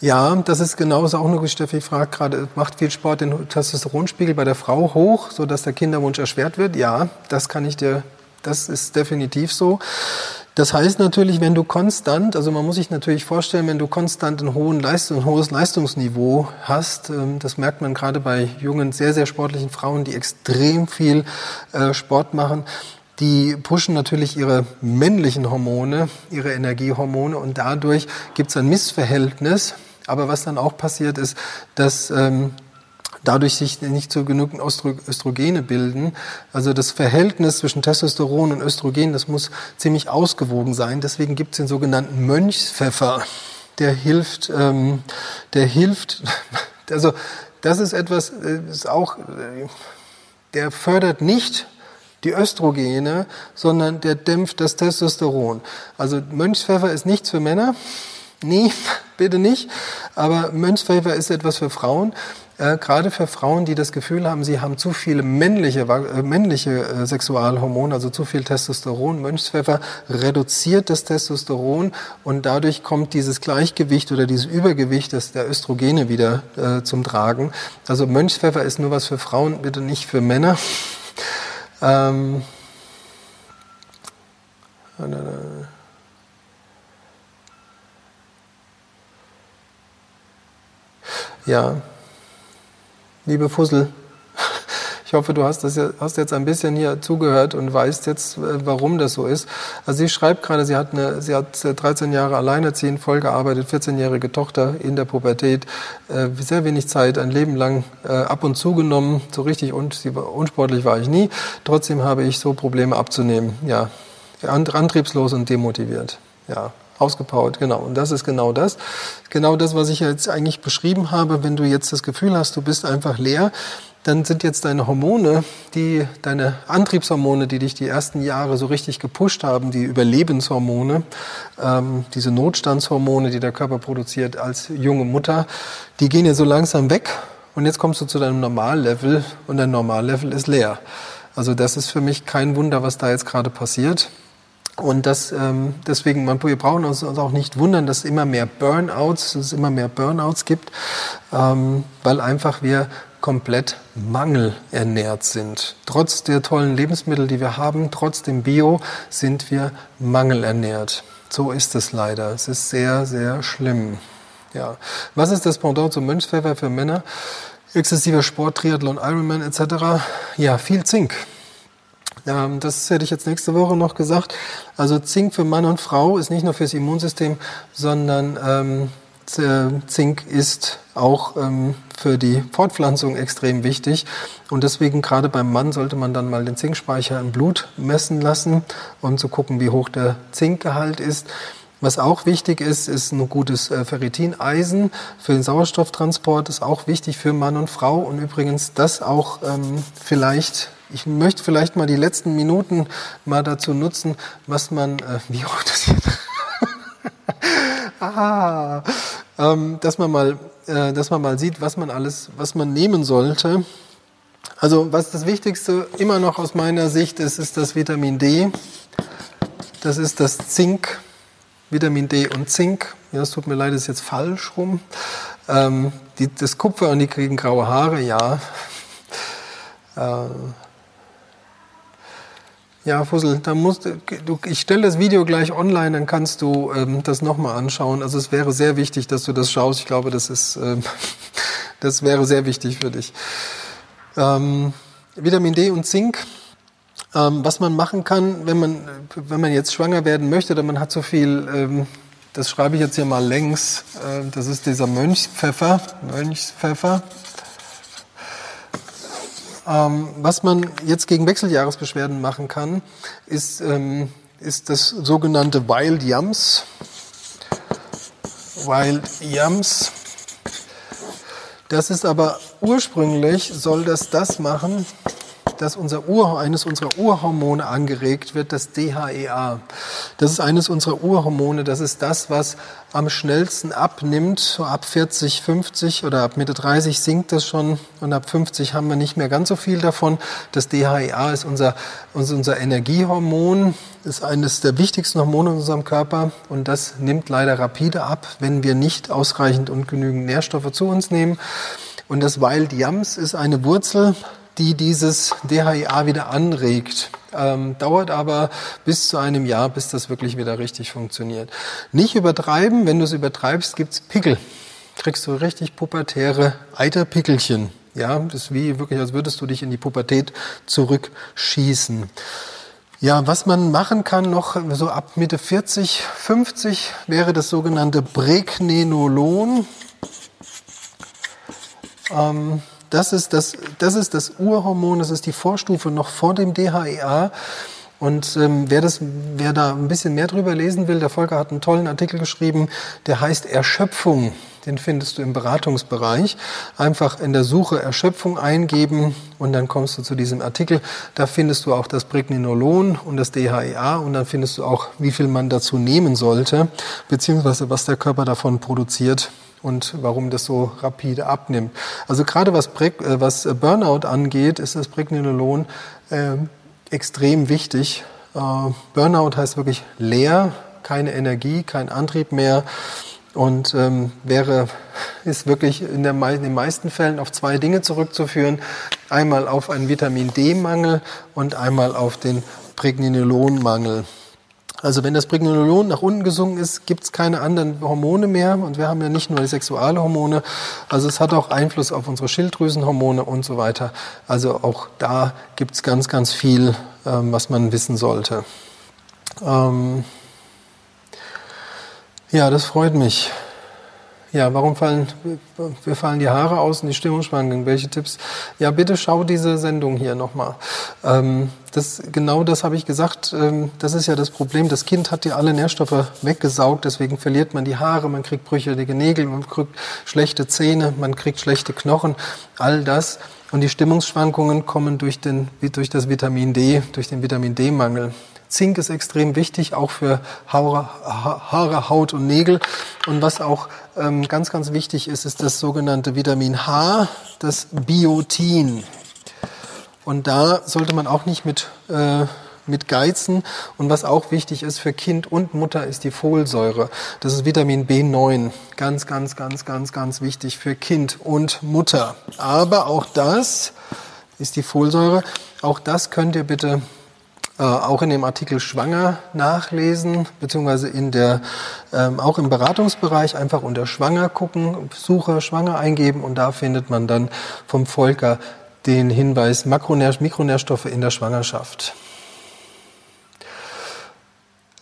ja, das ist genauso auch nur, Steffi fragt gerade, macht viel Sport den Testosteronspiegel bei der Frau hoch, sodass der Kinderwunsch erschwert wird? Ja, das kann ich dir, das ist definitiv so. Das heißt natürlich, wenn du konstant, also man muss sich natürlich vorstellen, wenn du konstant ein, hohen Leistung, ein hohes Leistungsniveau hast, ähm, das merkt man gerade bei jungen, sehr, sehr sportlichen Frauen, die extrem viel äh, Sport machen, die pushen natürlich ihre männlichen Hormone, ihre Energiehormone und dadurch gibt es ein Missverhältnis. Aber was dann auch passiert ist, dass ähm, dadurch sich nicht so genügend Östrogene bilden. Also das Verhältnis zwischen Testosteron und Östrogen, das muss ziemlich ausgewogen sein. Deswegen gibt es den sogenannten Mönchspfeffer. Der hilft, ähm, der hilft, <laughs> also das ist etwas, äh, ist auch, äh, der fördert nicht die Östrogene, sondern der dämpft das Testosteron. Also Mönchspfeffer ist nichts für Männer. Nee, <laughs> bitte nicht. Aber Mönchspfeffer ist etwas für Frauen. Äh, gerade für Frauen, die das Gefühl haben, sie haben zu viele männliche, äh, männliche äh, Sexualhormone, also zu viel Testosteron. Mönchspfeffer reduziert das Testosteron und dadurch kommt dieses Gleichgewicht oder dieses Übergewicht des, der Östrogene wieder äh, zum Tragen. Also Mönchspfeffer ist nur was für Frauen, bitte nicht für Männer. Ähm, ja, liebe Fussel, ich hoffe, du hast, das, hast jetzt ein bisschen hier zugehört und weißt jetzt, äh, warum das so ist. Also sie schreibt gerade, sie hat, eine, sie hat 13 Jahre alleinerziehend, vollgearbeitet, 14-jährige Tochter in der Pubertät, äh, sehr wenig Zeit, ein Leben lang äh, ab und zu genommen, so richtig und sie unsportlich war ich nie. Trotzdem habe ich so Probleme abzunehmen. Ja, antriebslos und demotiviert. Ja, ausgepowert, genau. Und das ist genau das. Genau das, was ich jetzt eigentlich beschrieben habe. Wenn du jetzt das Gefühl hast, du bist einfach leer, dann sind jetzt deine Hormone, die, deine Antriebshormone, die dich die ersten Jahre so richtig gepusht haben, die Überlebenshormone, ähm, diese Notstandshormone, die der Körper produziert als junge Mutter, die gehen ja so langsam weg und jetzt kommst du zu deinem Normallevel und dein Normallevel ist leer. Also das ist für mich kein Wunder, was da jetzt gerade passiert. Und das, ähm, deswegen, man, wir brauchen uns, auch nicht wundern, dass es immer mehr Burnouts, dass es immer mehr Burnouts gibt, ähm, weil einfach wir komplett mangelernährt sind. Trotz der tollen Lebensmittel, die wir haben, trotz dem Bio, sind wir mangelernährt. So ist es leider. Es ist sehr, sehr schlimm. Ja. Was ist das Pendant zum Mönchspfeffer für Männer? Exzessiver Sport, Triathlon, Ironman etc. Ja, viel Zink. Ähm, das hätte ich jetzt nächste Woche noch gesagt. Also Zink für Mann und Frau ist nicht nur fürs Immunsystem, sondern ähm, Zink ist auch ähm, für die Fortpflanzung extrem wichtig. Und deswegen gerade beim Mann sollte man dann mal den Zinkspeicher im Blut messen lassen, um zu gucken, wie hoch der Zinkgehalt ist. Was auch wichtig ist, ist ein gutes äh, Ferritineisen für den Sauerstofftransport. ist auch wichtig für Mann und Frau. Und übrigens das auch ähm, vielleicht ich möchte vielleicht mal die letzten Minuten mal dazu nutzen, was man, äh, <laughs> wie hoch das hier, <laughs> ah, ähm, dass man mal, äh, dass man mal sieht, was man alles, was man nehmen sollte. Also was das Wichtigste immer noch aus meiner Sicht ist, ist das Vitamin D. Das ist das Zink, Vitamin D und Zink. Ja, es tut mir leid, das ist jetzt falsch rum. Ähm, die, das Kupfer und die kriegen graue Haare, ja. <laughs> Äh, ja, Fussel, da musst du, ich stelle das Video gleich online, dann kannst du ähm, das nochmal anschauen. Also es wäre sehr wichtig, dass du das schaust. Ich glaube, das ist, ähm, <laughs> das wäre sehr wichtig für dich. Ähm, Vitamin D und Zink. Ähm, was man machen kann, wenn man, wenn man jetzt schwanger werden möchte oder man hat so viel ähm, das schreibe ich jetzt hier mal längs. Äh, das ist dieser Mönchspfeffer. Mönchspfeffer. Ähm, was man jetzt gegen Wechseljahresbeschwerden machen kann, ist, ähm, ist das sogenannte Wild Yams. Wild Yams. Das ist aber ursprünglich, soll das das machen, dass unser Ur, eines unserer Urhormone angeregt wird, das DHEA. Das ist eines unserer Urhormone. Das ist das, was am schnellsten abnimmt. So ab 40, 50 oder ab Mitte 30 sinkt das schon und ab 50 haben wir nicht mehr ganz so viel davon. Das DHEA ist unser, unser Energiehormon, ist eines der wichtigsten Hormone in unserem Körper und das nimmt leider rapide ab, wenn wir nicht ausreichend und genügend Nährstoffe zu uns nehmen. Und das Wild Yams ist eine Wurzel, die dieses DHIA wieder anregt. Ähm, dauert aber bis zu einem Jahr, bis das wirklich wieder richtig funktioniert. Nicht übertreiben, wenn du es übertreibst, gibt's Pickel. Kriegst du richtig pubertäre Eiterpickelchen. Ja, das ist wie wirklich, als würdest du dich in die Pubertät zurückschießen. Ja, was man machen kann noch so ab Mitte 40, 50 wäre das sogenannte Pregnenolon. Ähm, das ist das, das ist das Urhormon, das ist die Vorstufe noch vor dem DHEA. Und ähm, wer, das, wer da ein bisschen mehr drüber lesen will, der Volker hat einen tollen Artikel geschrieben, der heißt Erschöpfung. Den findest du im Beratungsbereich. Einfach in der Suche Erschöpfung eingeben und dann kommst du zu diesem Artikel. Da findest du auch das Pregnenolon und das DHEA und dann findest du auch, wie viel man dazu nehmen sollte, beziehungsweise was der Körper davon produziert und warum das so rapide abnimmt. Also gerade was, äh, was Burnout angeht, ist das Pregnenolon äh, extrem wichtig. Äh, Burnout heißt wirklich leer, keine Energie, kein Antrieb mehr und ähm, wäre ist wirklich in, der, in den meisten Fällen auf zwei Dinge zurückzuführen: einmal auf einen Vitamin D-Mangel und einmal auf den Pregnenolonmangel. Also wenn das Pregnenolon nach unten gesunken ist, gibt es keine anderen Hormone mehr. Und wir haben ja nicht nur die Sexualhormone, also es hat auch Einfluss auf unsere Schilddrüsenhormone und so weiter. Also auch da gibt es ganz, ganz viel, ähm, was man wissen sollte. Ähm ja, das freut mich. Ja, warum fallen, wir fallen die Haare aus und die Stimmung schwanken? Welche Tipps? Ja, bitte schau diese Sendung hier nochmal. Ähm, das, genau das habe ich gesagt. Ähm, das ist ja das Problem. Das Kind hat ja alle Nährstoffe weggesaugt, deswegen verliert man die Haare, man kriegt brüchige Nägel, man kriegt schlechte Zähne, man kriegt schlechte Knochen. All das. Und die Stimmungsschwankungen kommen durch, den, durch das Vitamin D, durch den Vitamin D-Mangel. Zink ist extrem wichtig, auch für Haare, Haare Haut und Nägel. Und was auch ähm, ganz, ganz wichtig ist, ist das sogenannte Vitamin H, das Biotin. Und da sollte man auch nicht mit, äh, mit geizen. Und was auch wichtig ist für Kind und Mutter, ist die Folsäure. Das ist Vitamin B9. Ganz, ganz, ganz, ganz, ganz wichtig für Kind und Mutter. Aber auch das ist die Folsäure. Auch das könnt ihr bitte äh, auch in dem Artikel Schwanger nachlesen, beziehungsweise in der, ähm, auch im Beratungsbereich einfach unter Schwanger gucken, Suche Schwanger eingeben und da findet man dann vom Volker den Hinweis Makronähr Mikronährstoffe in der Schwangerschaft.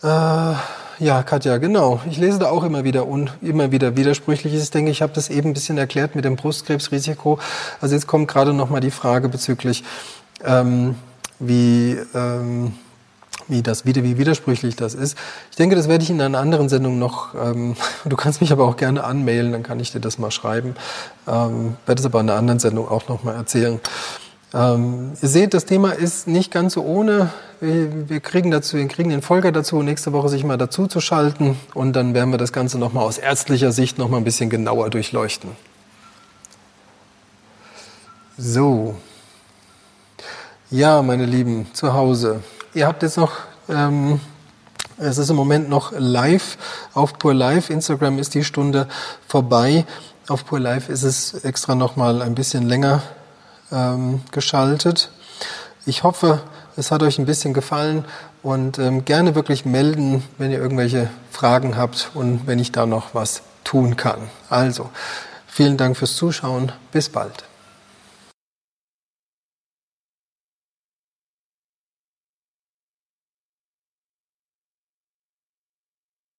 Äh, ja, Katja, genau. Ich lese da auch immer wieder und immer wieder Widersprüchliches. Ich denke, ich habe das eben ein bisschen erklärt mit dem Brustkrebsrisiko. Also jetzt kommt gerade noch mal die Frage bezüglich ähm, wie, ähm, wie, das, wie, widersprüchlich das ist. Ich denke, das werde ich in einer anderen Sendung noch, ähm, <laughs> du kannst mich aber auch gerne anmailen, dann kann ich dir das mal schreiben. Ähm, werde es aber in einer anderen Sendung auch noch mal erzählen. Ähm, ihr seht, das Thema ist nicht ganz so ohne. Wir, wir, kriegen dazu, wir kriegen den Folger dazu, nächste Woche sich mal dazu zu schalten und dann werden wir das Ganze noch mal aus ärztlicher Sicht noch mal ein bisschen genauer durchleuchten. So. Ja, meine Lieben, zu Hause. Ihr habt jetzt noch, ähm, es ist im Moment noch live auf Pur Live. Instagram ist die Stunde vorbei. Auf Pur Live ist es extra noch mal ein bisschen länger ähm, geschaltet. Ich hoffe, es hat euch ein bisschen gefallen und ähm, gerne wirklich melden, wenn ihr irgendwelche Fragen habt und wenn ich da noch was tun kann. Also, vielen Dank fürs Zuschauen. Bis bald.